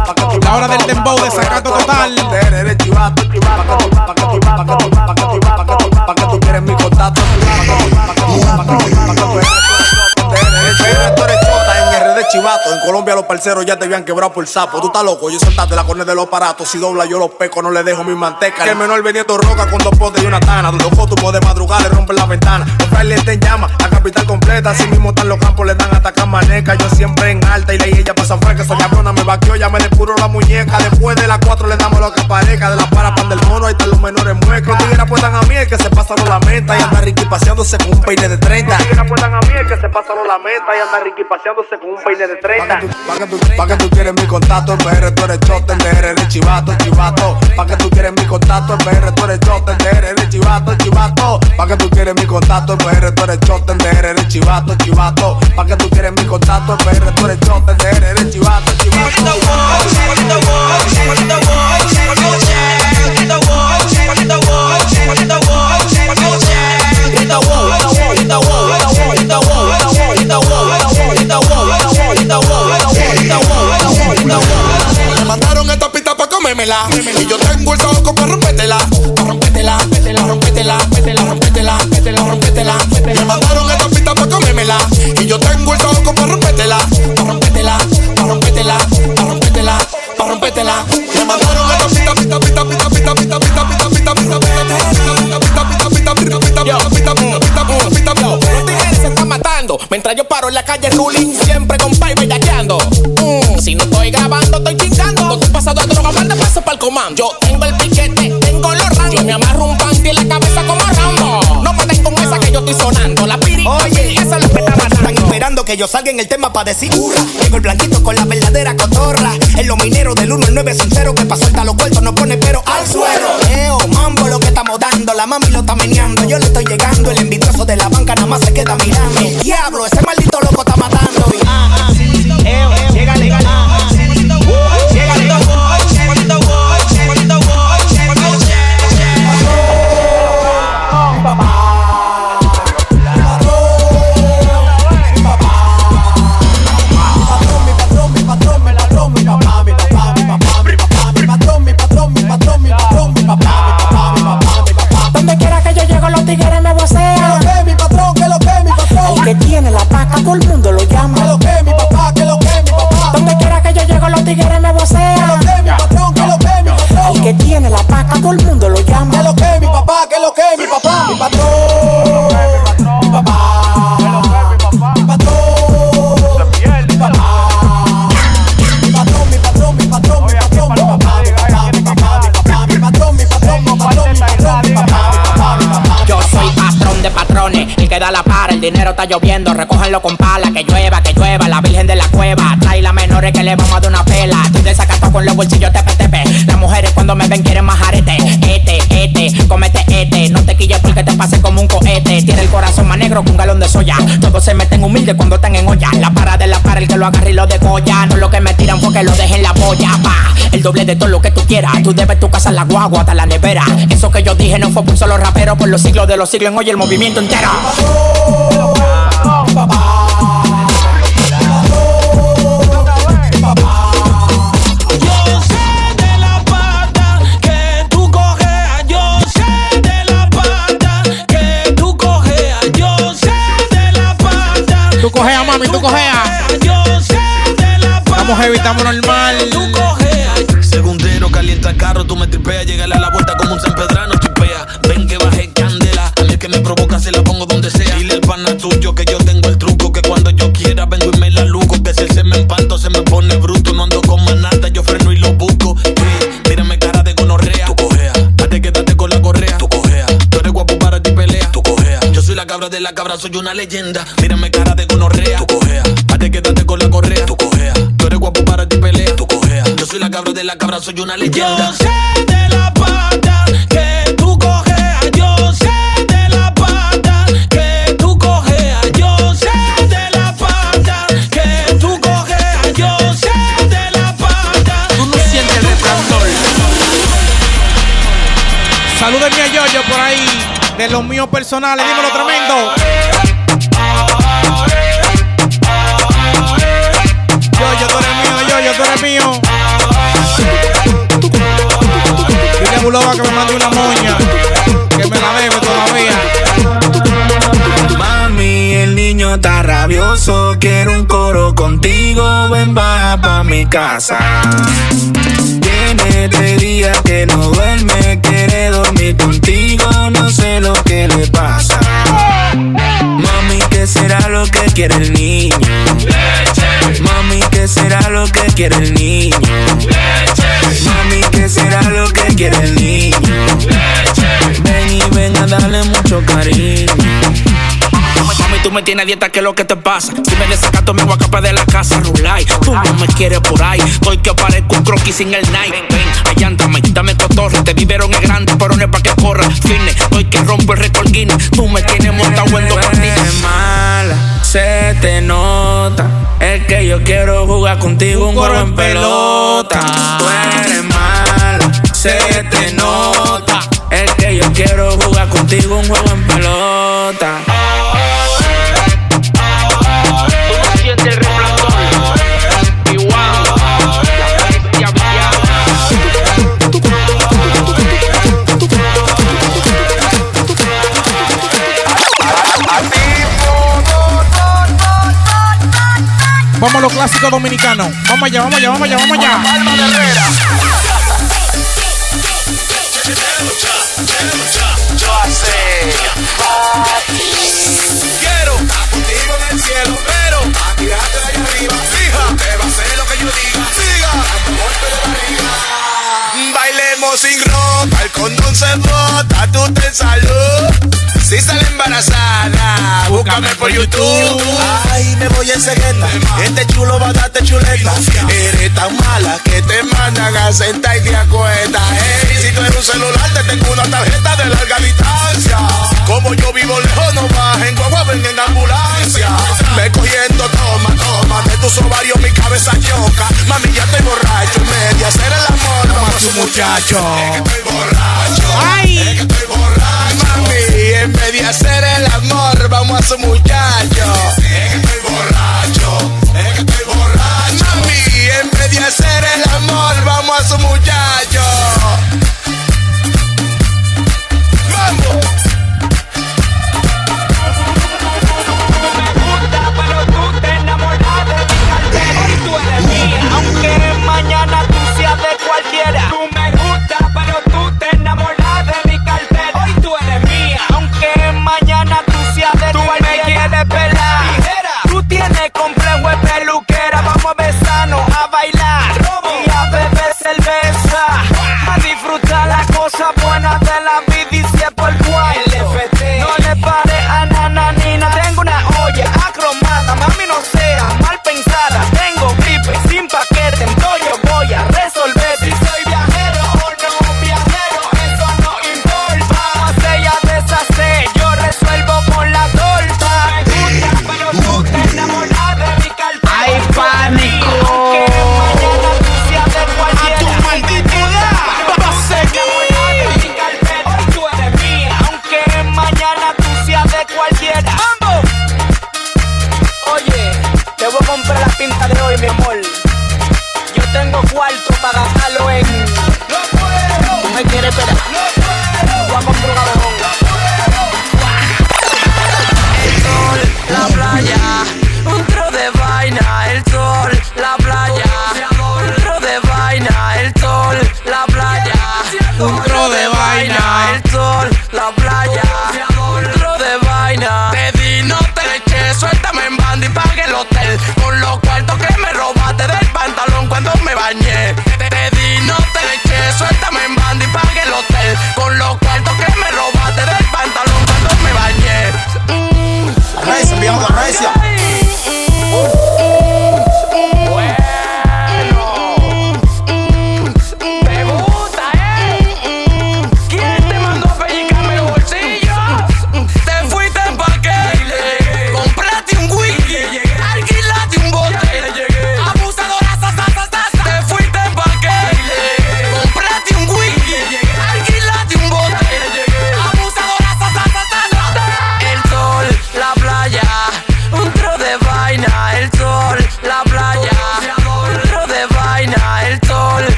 parceros ya te habían quebrado por sapo. Tú estás loco, yo soltaste la cornea de los aparatos. Si dobla yo los peco, no le dejo mi manteca. Que el menor vendiendo roca con dos potes y una tana. Loco, tú puedes madrugar, le rompen la ventana. Los frailes en llama, la capital completa. Así mismo están los campos, le dan hasta maneca. Yo siempre en alta y la ella pasa fresca. Esa cabrona me vaqueó, ya me depuro la muñeca. Después de las cuatro le damos lo que aparezca. De la para pan del mono, ahí están los menores muecos. Los tigres apuestan a mí, el que se pasa no lamenta. Y anda Ricky paseándose con un peine de 30. Los tigres apuestan a mí, que se pasa no lamenta. Y anda Ricky paseándose con un peine de 30. Pa' que tú, pa' que tú quieres mi contacto, PR, tú eres chote, eres chivato, chivato. Pa' que tú quieres mi contacto, PR, tú eres chote, eres chivato, chivato. Pa' que tú quieres mi contacto, PR, tú eres chote, eres chivato, chivato. Pa' que tú quieres mi contacto, PR, tú eres chote, eres chivato. Y yo tengo el saco pa' rompértela. Pa' rompértela, pa' rompértela, pa' rompértela, pa' rompértela. Me mandaron esta pista pa' comérmela. Y yo tengo el saco pa' rompértela. Pa' rompértela, pa' rompértela, pa' rompértela, pa' rompértela. Me mandaron esta pista, pista, pista, pista, pista, pista, pista, pista, Los tigres se están matando Mientras yo paro en la calle ruling Siempre con pay Mm, Si no estoy grabando, estoy de droga, manda paso para el comando Yo tengo el piquete, tengo los rangos Yo me amarro un panty en la cabeza como Rambo No me den con esa que yo estoy sonando La piri, oye, esa es lo que está Están esperando que yo salga en el tema para decir hurra. Llegó el blanquito con la verdadera cotorra. En los mineros del 1 al 9 sincero que pa' suelta los cuerpos no pone pero al suelo. Eo, mambo lo que estamos dando. La mami lo está meneando. Yo le estoy llegando. El envidioso de la banca nada más se queda mirando. El diablo, ese maldito loco está matando. Y, ah, paca, todo el mundo lo llama. Que lo que mi papá, que lo que mi papá. Donde quiera que yo llego, los tigres me vocean. Que lo que mi patrón, que lo que mi patrón. El que tiene la paca, todo el mundo lo llama. Que lo que mi papá, que lo que mi papá. Mi patrón, patrones, el que da la para, el dinero está lloviendo, recógenlo con pala, que llueva, que llueva, la virgen de la cueva, trae las menores que le vamos a dar una pela, estoy desacato con los bolsillos tepe tepe, las mujeres cuando me ven quieren más arete, este, este, comete este, no te quilla porque te pase como un cohete. Tiene el corazón más negro que un galón de soya. Todos se meten humildes cuando están en olla. La para de la para, el que lo agarre y lo degolla. No lo que me tiran porque lo dejen la polla. Pa, el doble de todo lo que tú quieras. Tú debes tu casa en la guagua hasta la nevera. Eso que yo dije no fue por solo rapero. Por los siglos de los siglos en hoy el movimiento entero. Mami, tú la Estamos heavy, estamos normal. De la cabra, soy una leyenda. Mírame cara de gonorrea, tú cojea, date quédate con la correa, tú cojea. Tú eres guapo para ti pelea, tú cojea. Yo soy la cabra de la cabra, soy una leyenda. Yo sé de la pata que tú cojeas, yo sé de la pata que tú cojeas, yo sé de la pata que tú cojeas, yo sé de la pata. Tú no sientes el resplandor. Salúdenme a ahí, de los míos personales, dímelo tremendo. Yoyo, tú eres mío, Yoyo, tú eres mío. Dile a Buloba que me mande una moña, que me la debe todavía. Mami, el niño está rabioso, quiero un coro contigo, ven baja pa' mi casa. Tiene tres días que no duerme, quiere dormir contigo, no lo que le pasa. Mami, ¿qué será lo que quiere el niño? Mami, ¿qué será lo que quiere el niño? Mami, ¿qué será lo que quiere el niño? Ven y ven a darle mucho cariño. Tú me tienes dieta, ¿qué es lo que te pasa? Si me desacato, me voy a escapar de la casa, Rulay. Tú no me quieres por ahí. Estoy que aparezco un croquis sin el night. Ven, allántame, dame cotorre. Te vivieron es grande, pero no es pa' que corra. Fine, estoy que rompo el récord Guinness. Tú me tienes montado en dos mala, se te nota. Es que yo quiero jugar contigo un juego en pelota. Tú eres mala, se te nota. Es que yo quiero jugar contigo un juego en pelota. Vamos a los clásicos dominicanos. Vamos allá, vamos allá, vamos allá, vamos allá. Quiero estar contigo en el cielo, pero a tirarte de ahí arriba, fija, te va a hacer lo que yo diga. Siga, golpe de barriga. Bailemos sin ropa, el condón se bota, tú te salud. Si sale embarazada, búscame por YouTube. Ay, me voy en cegueta, este chulo va a darte chuleta. Eres tan mala que te mandan a sentar y te acuestas. Ey, si tú eres un celular, te tengo una tarjeta de larga distancia. Como yo vivo lejos, no bajen guagua, ven en ambulancia. Me cogiendo, toma, toma, de tus ovarios mi cabeza choca. Mami, ya estoy borracho, en media hacer el amor, vamos a su muchacho. Es que estoy borracho, Ay. es que estoy borracho. En vez de hacer el amor, vamos a su muchacho. Es que estoy borracho, es que estoy borracho. Mami, en vez de hacer el amor, vamos a su muchacho. Mañana cualquiera. de complejo peluquera, vamos a besarnos, a bailar.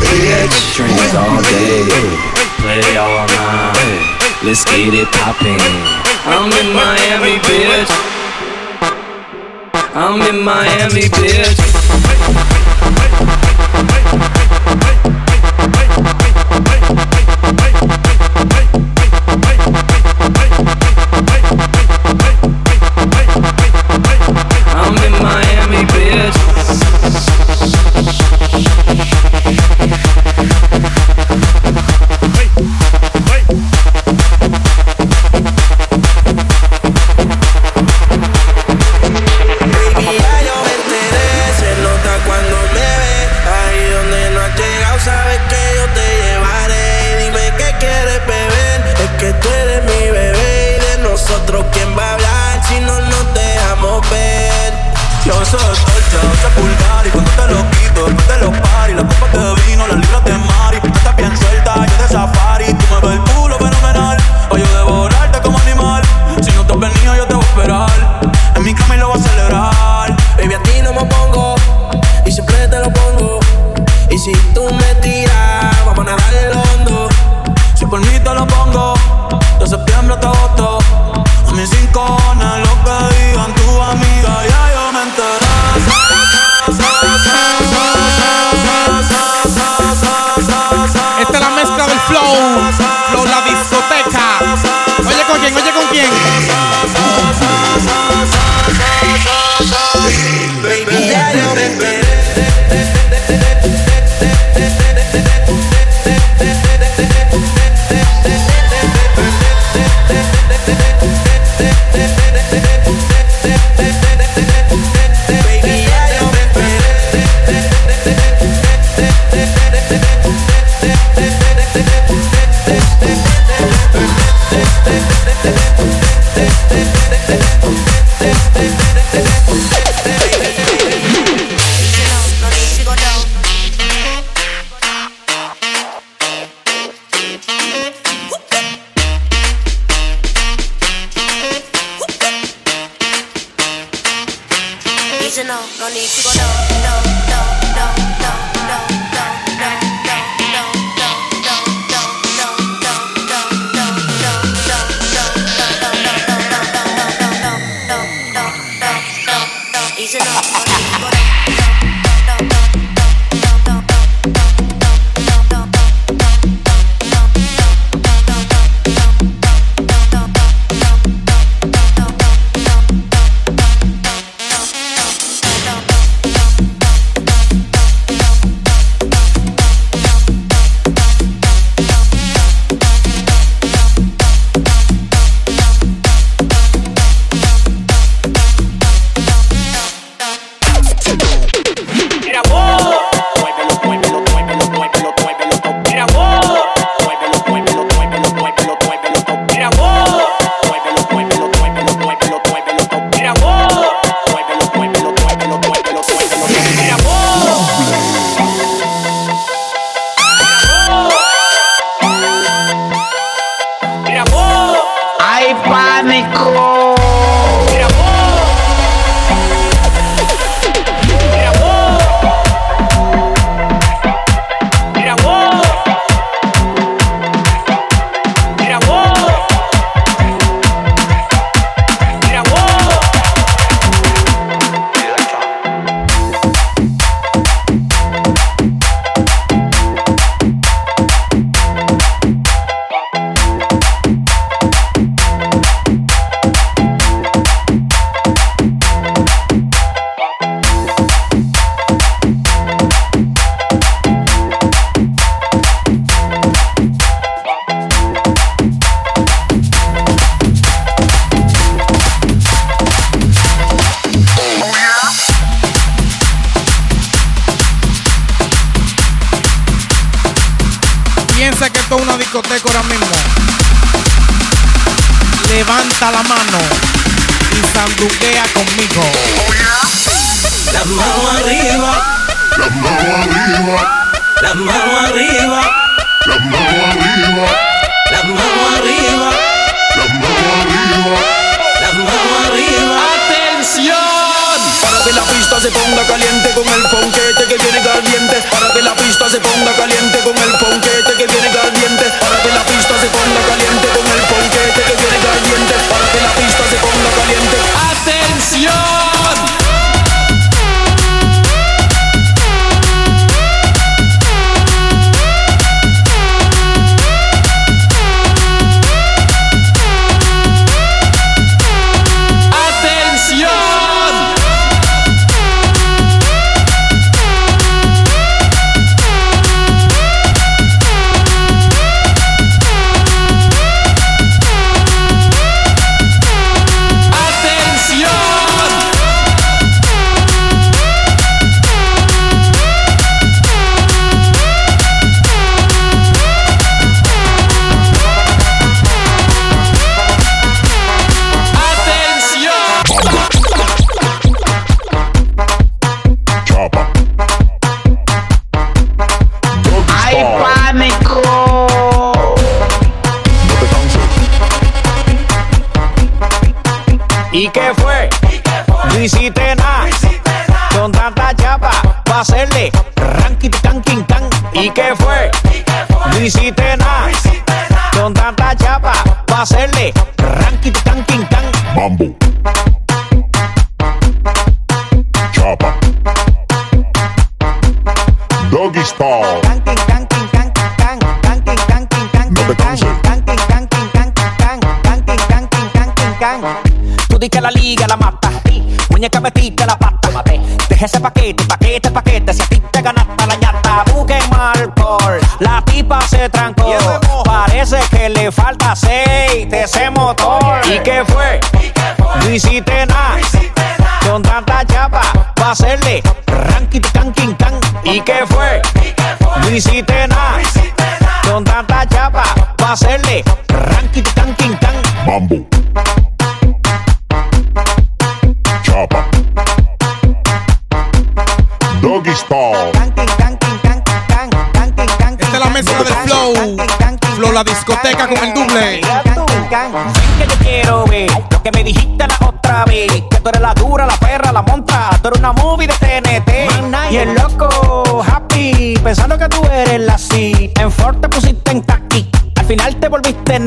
Bitch, drinks all day, play all night. Let's get it poppin'. I'm in Miami, bitch. I'm in Miami, bitch.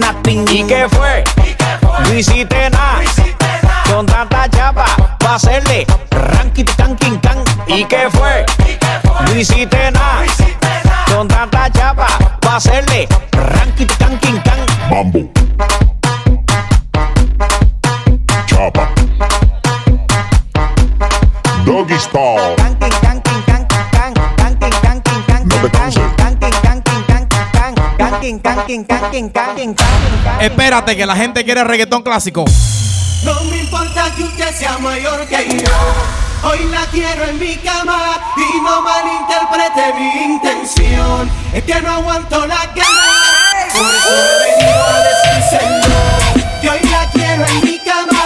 nothing. ¿Y qué fue? No hiciste nada. Con tanta chapa, va hacerle ranking tan king tan. ¿Y qué fue? No hiciste nada. Con tanta chapa, va hacerle ranking tan king tan. Chapa. Doggy Style. No. Espérate que la gente quiere reggaetón clásico. No me importa que usted sea mayor que yo. Hoy la quiero en mi cama y no malinterprete mi intención. Es que no aguanto la ganas. Por eso he venido a. Que hoy la quiero en mi cama.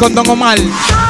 Con Don.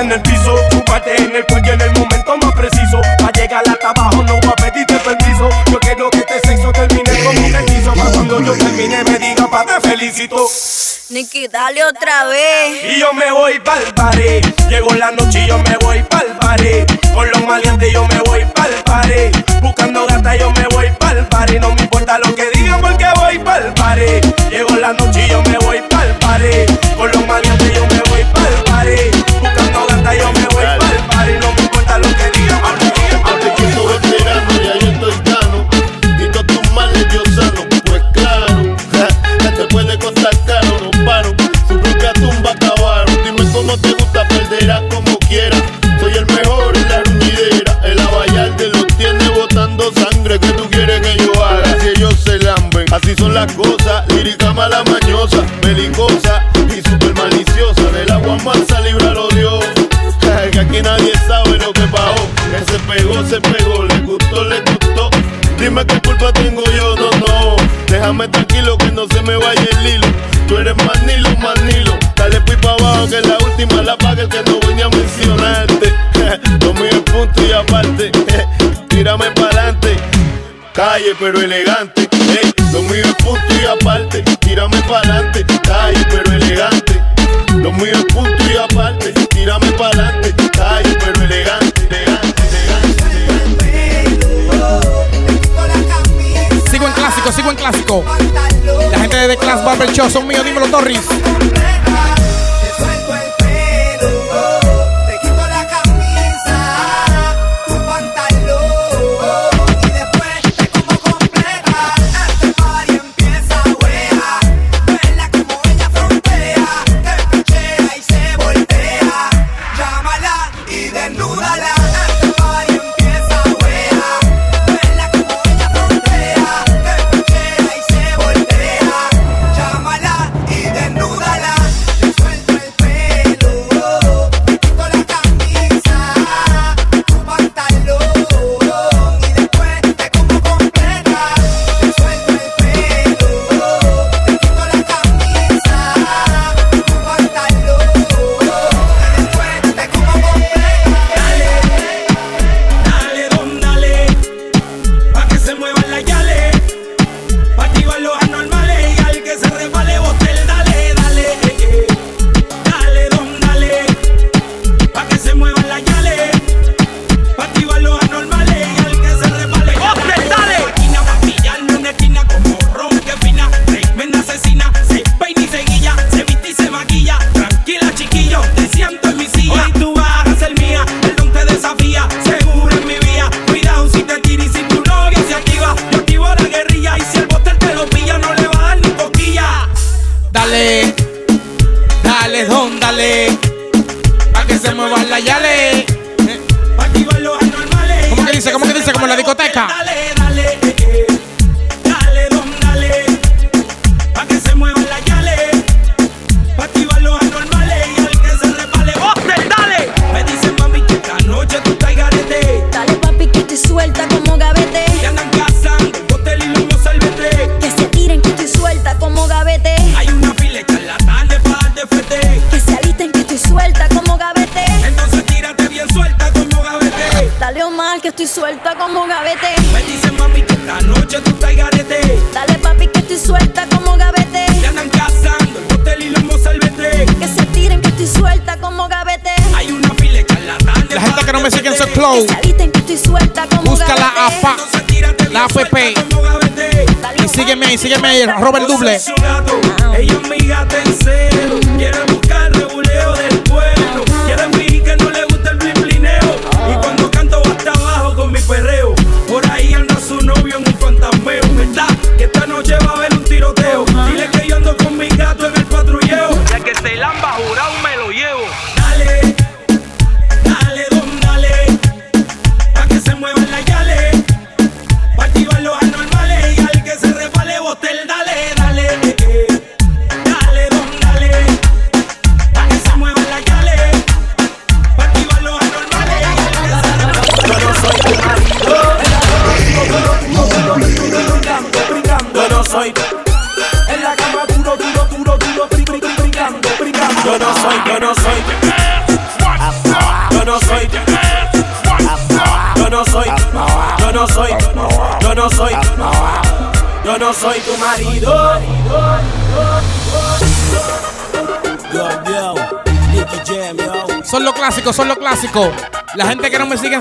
en el piso, chúpate en el cuello en el momento más preciso. Pa' llegar hasta abajo no va a pedirte permiso. Yo quiero que este sexo termine como un quiso. Pa' cuando yo termine me diga pa' te felicito. Ni que dale otra vez. Y yo me voy pa'l pared. pero elegante. Ey, lo mío es punto y aparte, tírame pa'lante. Ay, pero elegante. Lo mío es punto y aparte, tírame pa'lante. Ay, pero elegante, elegante, elegante. Sigo en clásico, sigo en clásico. La gente de The Class Barber Show son míos, dímelo Torres.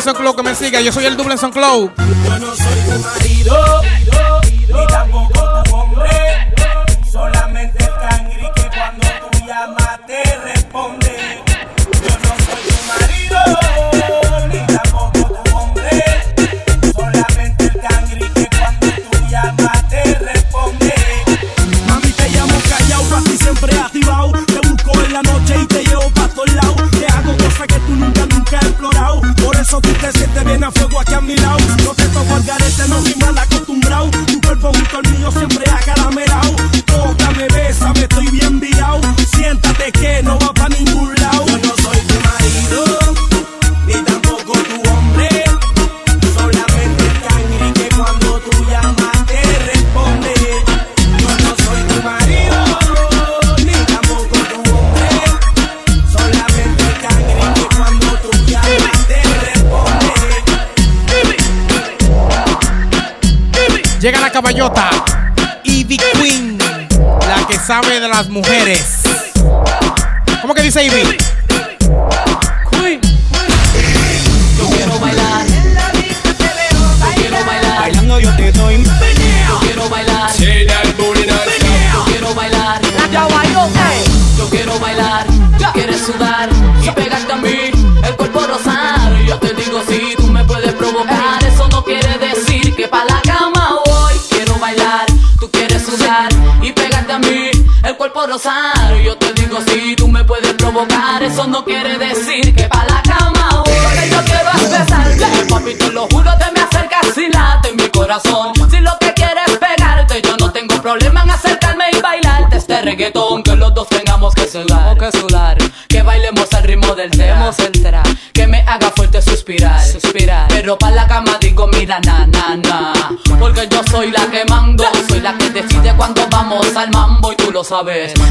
Soundcloud que me siga. Yo soy el Duble en Soundcloud. sabe de las mujeres. ¿Cómo que dice Ivy?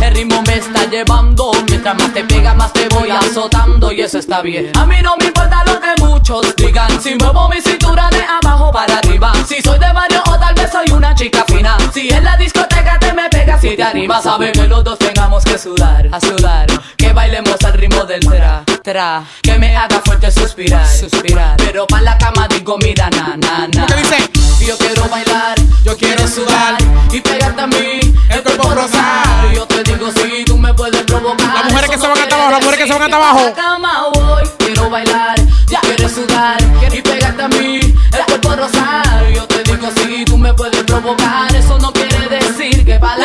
El ritmo me está llevando. Mientras más te pega más te voy azotando. Y eso está bien. A mí no me importa lo que muchos digan. Si muevo mi cintura de abajo para arriba. Si soy de barrio o tal vez soy una chica fina. Si en la discoteca te me pegas y te animas. Sabe que los dos tengamos que sudar, a sudar bailemos al ritmo del tra. Que me haga fuerte suspirar. Pero pa' la cama digo, mira, na, na, Yo quiero bailar, yo quiero sudar y pegarte a mí el cuerpo rosado. Yo te digo, si tú me puedes provocar. Las mujeres que se van hasta abajo, las mujeres que se van hasta abajo. La cama hoy quiero bailar, ya quiero sudar y pegarte a mí el cuerpo rosado. Yo te digo, si tú me puedes provocar. Eso no quiere decir que para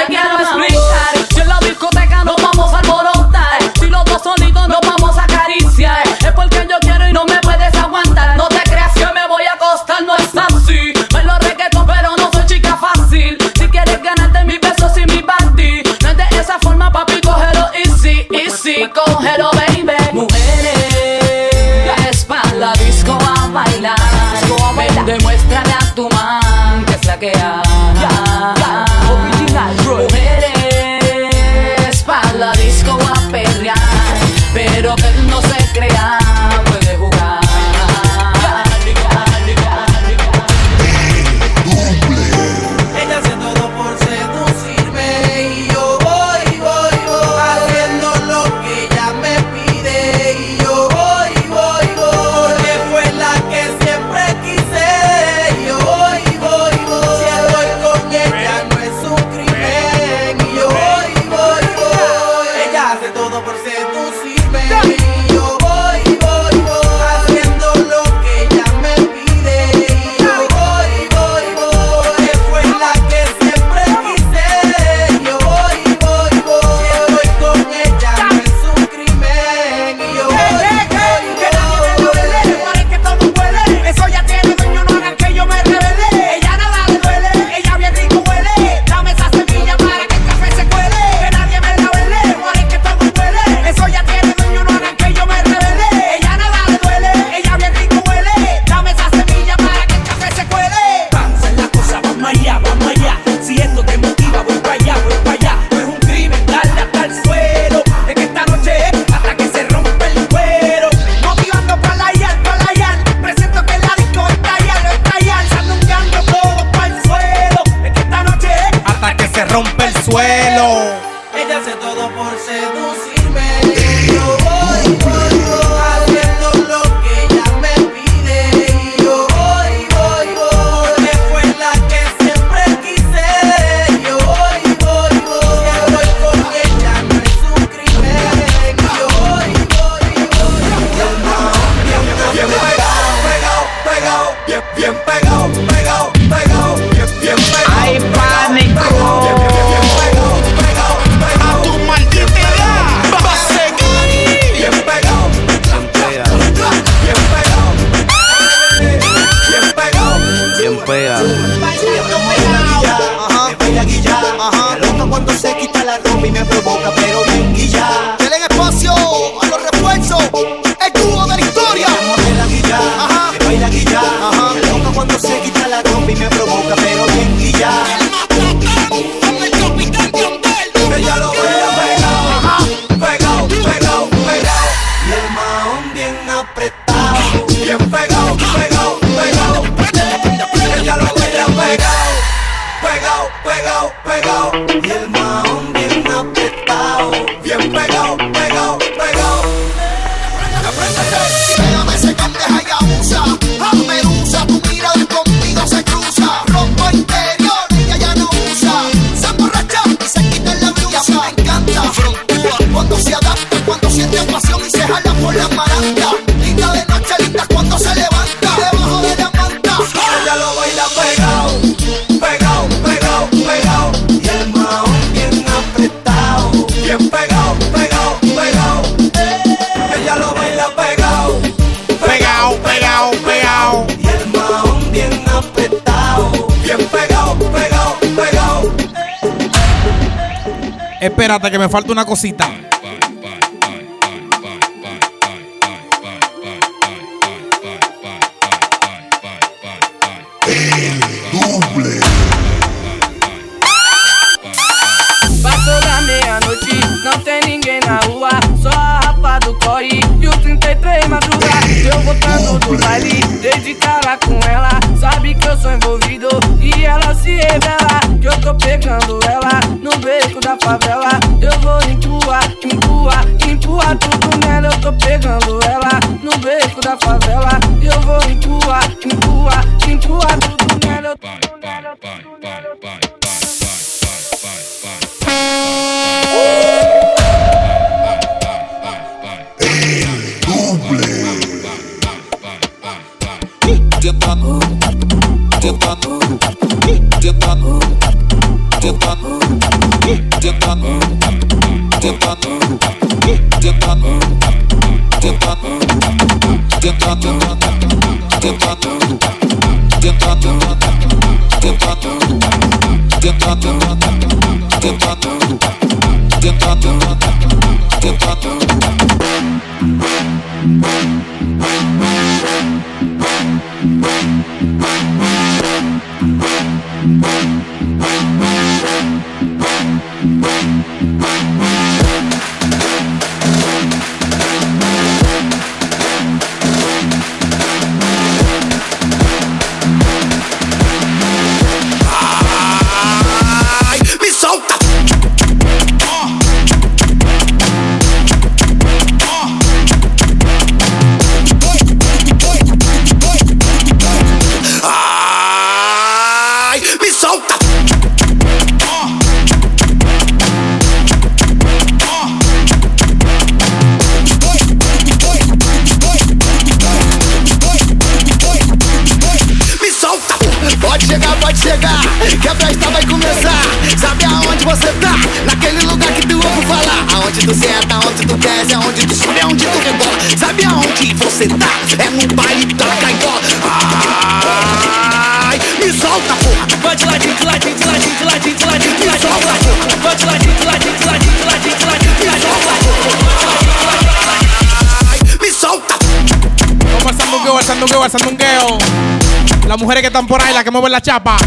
una cosita. up. Ahí, las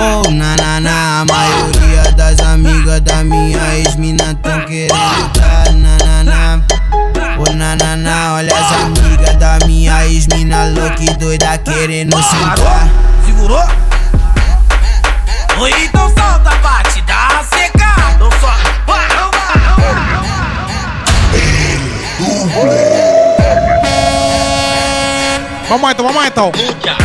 Oh, na, na, na. A maioria das amigas da minha ex-mina tão querendo dar. Na, na, na. Oh, na, na, na. Olha as amigas da minha ex-mina louca e doida querendo sentar. Segurou? Oi, então solta, bate, dá seca. Não. Vai, Vamos esto, vamos a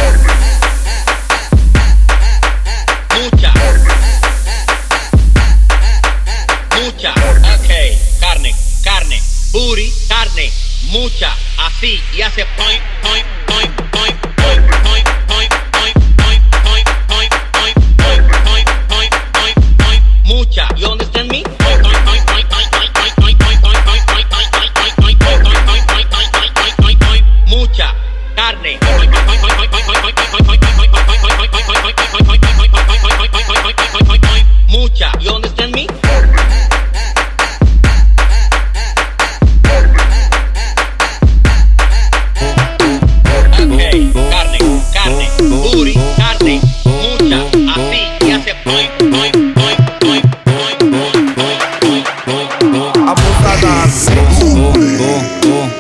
você põe.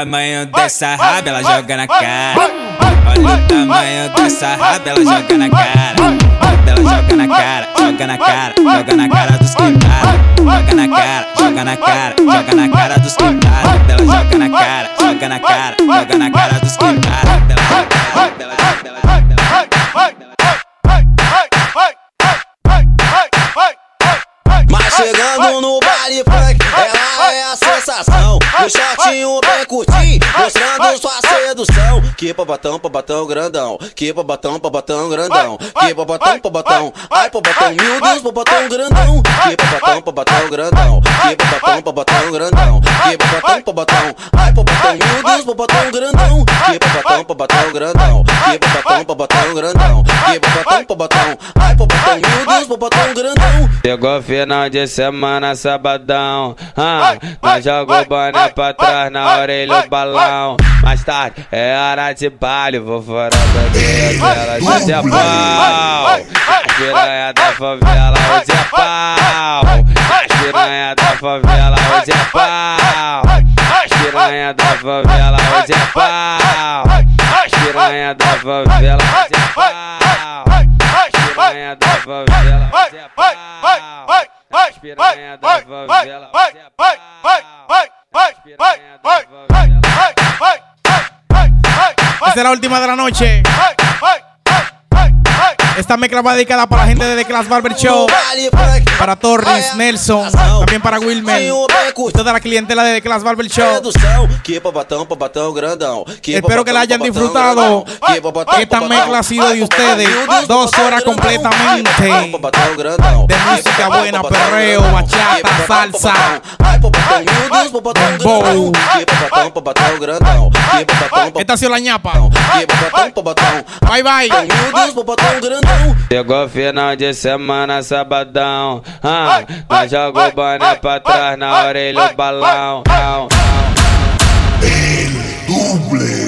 tamanho dessa raba, ela joga na cara. Olha o tamanho dessa raba, ela joga na cara. Ela joga na cara, joga na cara, joga na cara dos quintados. Joga na cara, joga na cara, joga na cara dos quintados. Ela joga na cara, joga na cara, joga na cara dos quintados. Mas chegando no baile funk, ela é a sensação. O shortinho bem curtinho, mostrando sua sedução. Que pabatão, pabatão grandão. Que pabatão, pabatão grandão. Que pabatão, pabatão. Ai, pabatão, meu Deus, pabatão grandão. Que pabatão, pabatão grandão. Que pabatão, pabatão grandão. Que pabatão, pabatão. Ai, pabatão, meu Deus, pabatão grandão. Que pabatão, pabatão grandão. Que pabatão, pabatão grandão. Que pabatão, pabatão. Ai, pabatão, meu Deus, pabatão grandão. Chegou final de semana, sabadão. Ah, nós joga o boné pra trás, na orelha o balão. Mais tarde é hora de baile, vou fora da dela, hoje é pau. As piranha da favela, hoje é pau. As piranha da favela, hoje é pau. As piranha da favela, hoje é pau. As piranha da favela, hoje é pau. As piranha da favela, hoje é pau. As piranha da favela, hoje é pau. Esta es la última de la noche. Esta mezcla va dedicada para la gente de The Class Barber Show, para Torres, Nelson, también para Wilmer, y toda la clientela de The Class Barber Show. Espero que la hayan disfrutado. Esta mezcla ha sido de ustedes. Dos horas completamente de música buena, perreo, bachata, salsa, pabatão, Esta ha sido la ñapa. Bye bye. um grandão. Chegou final de semana, sabadão. Ah, tá joga o boné pra trás, na orelha o balão. Duble.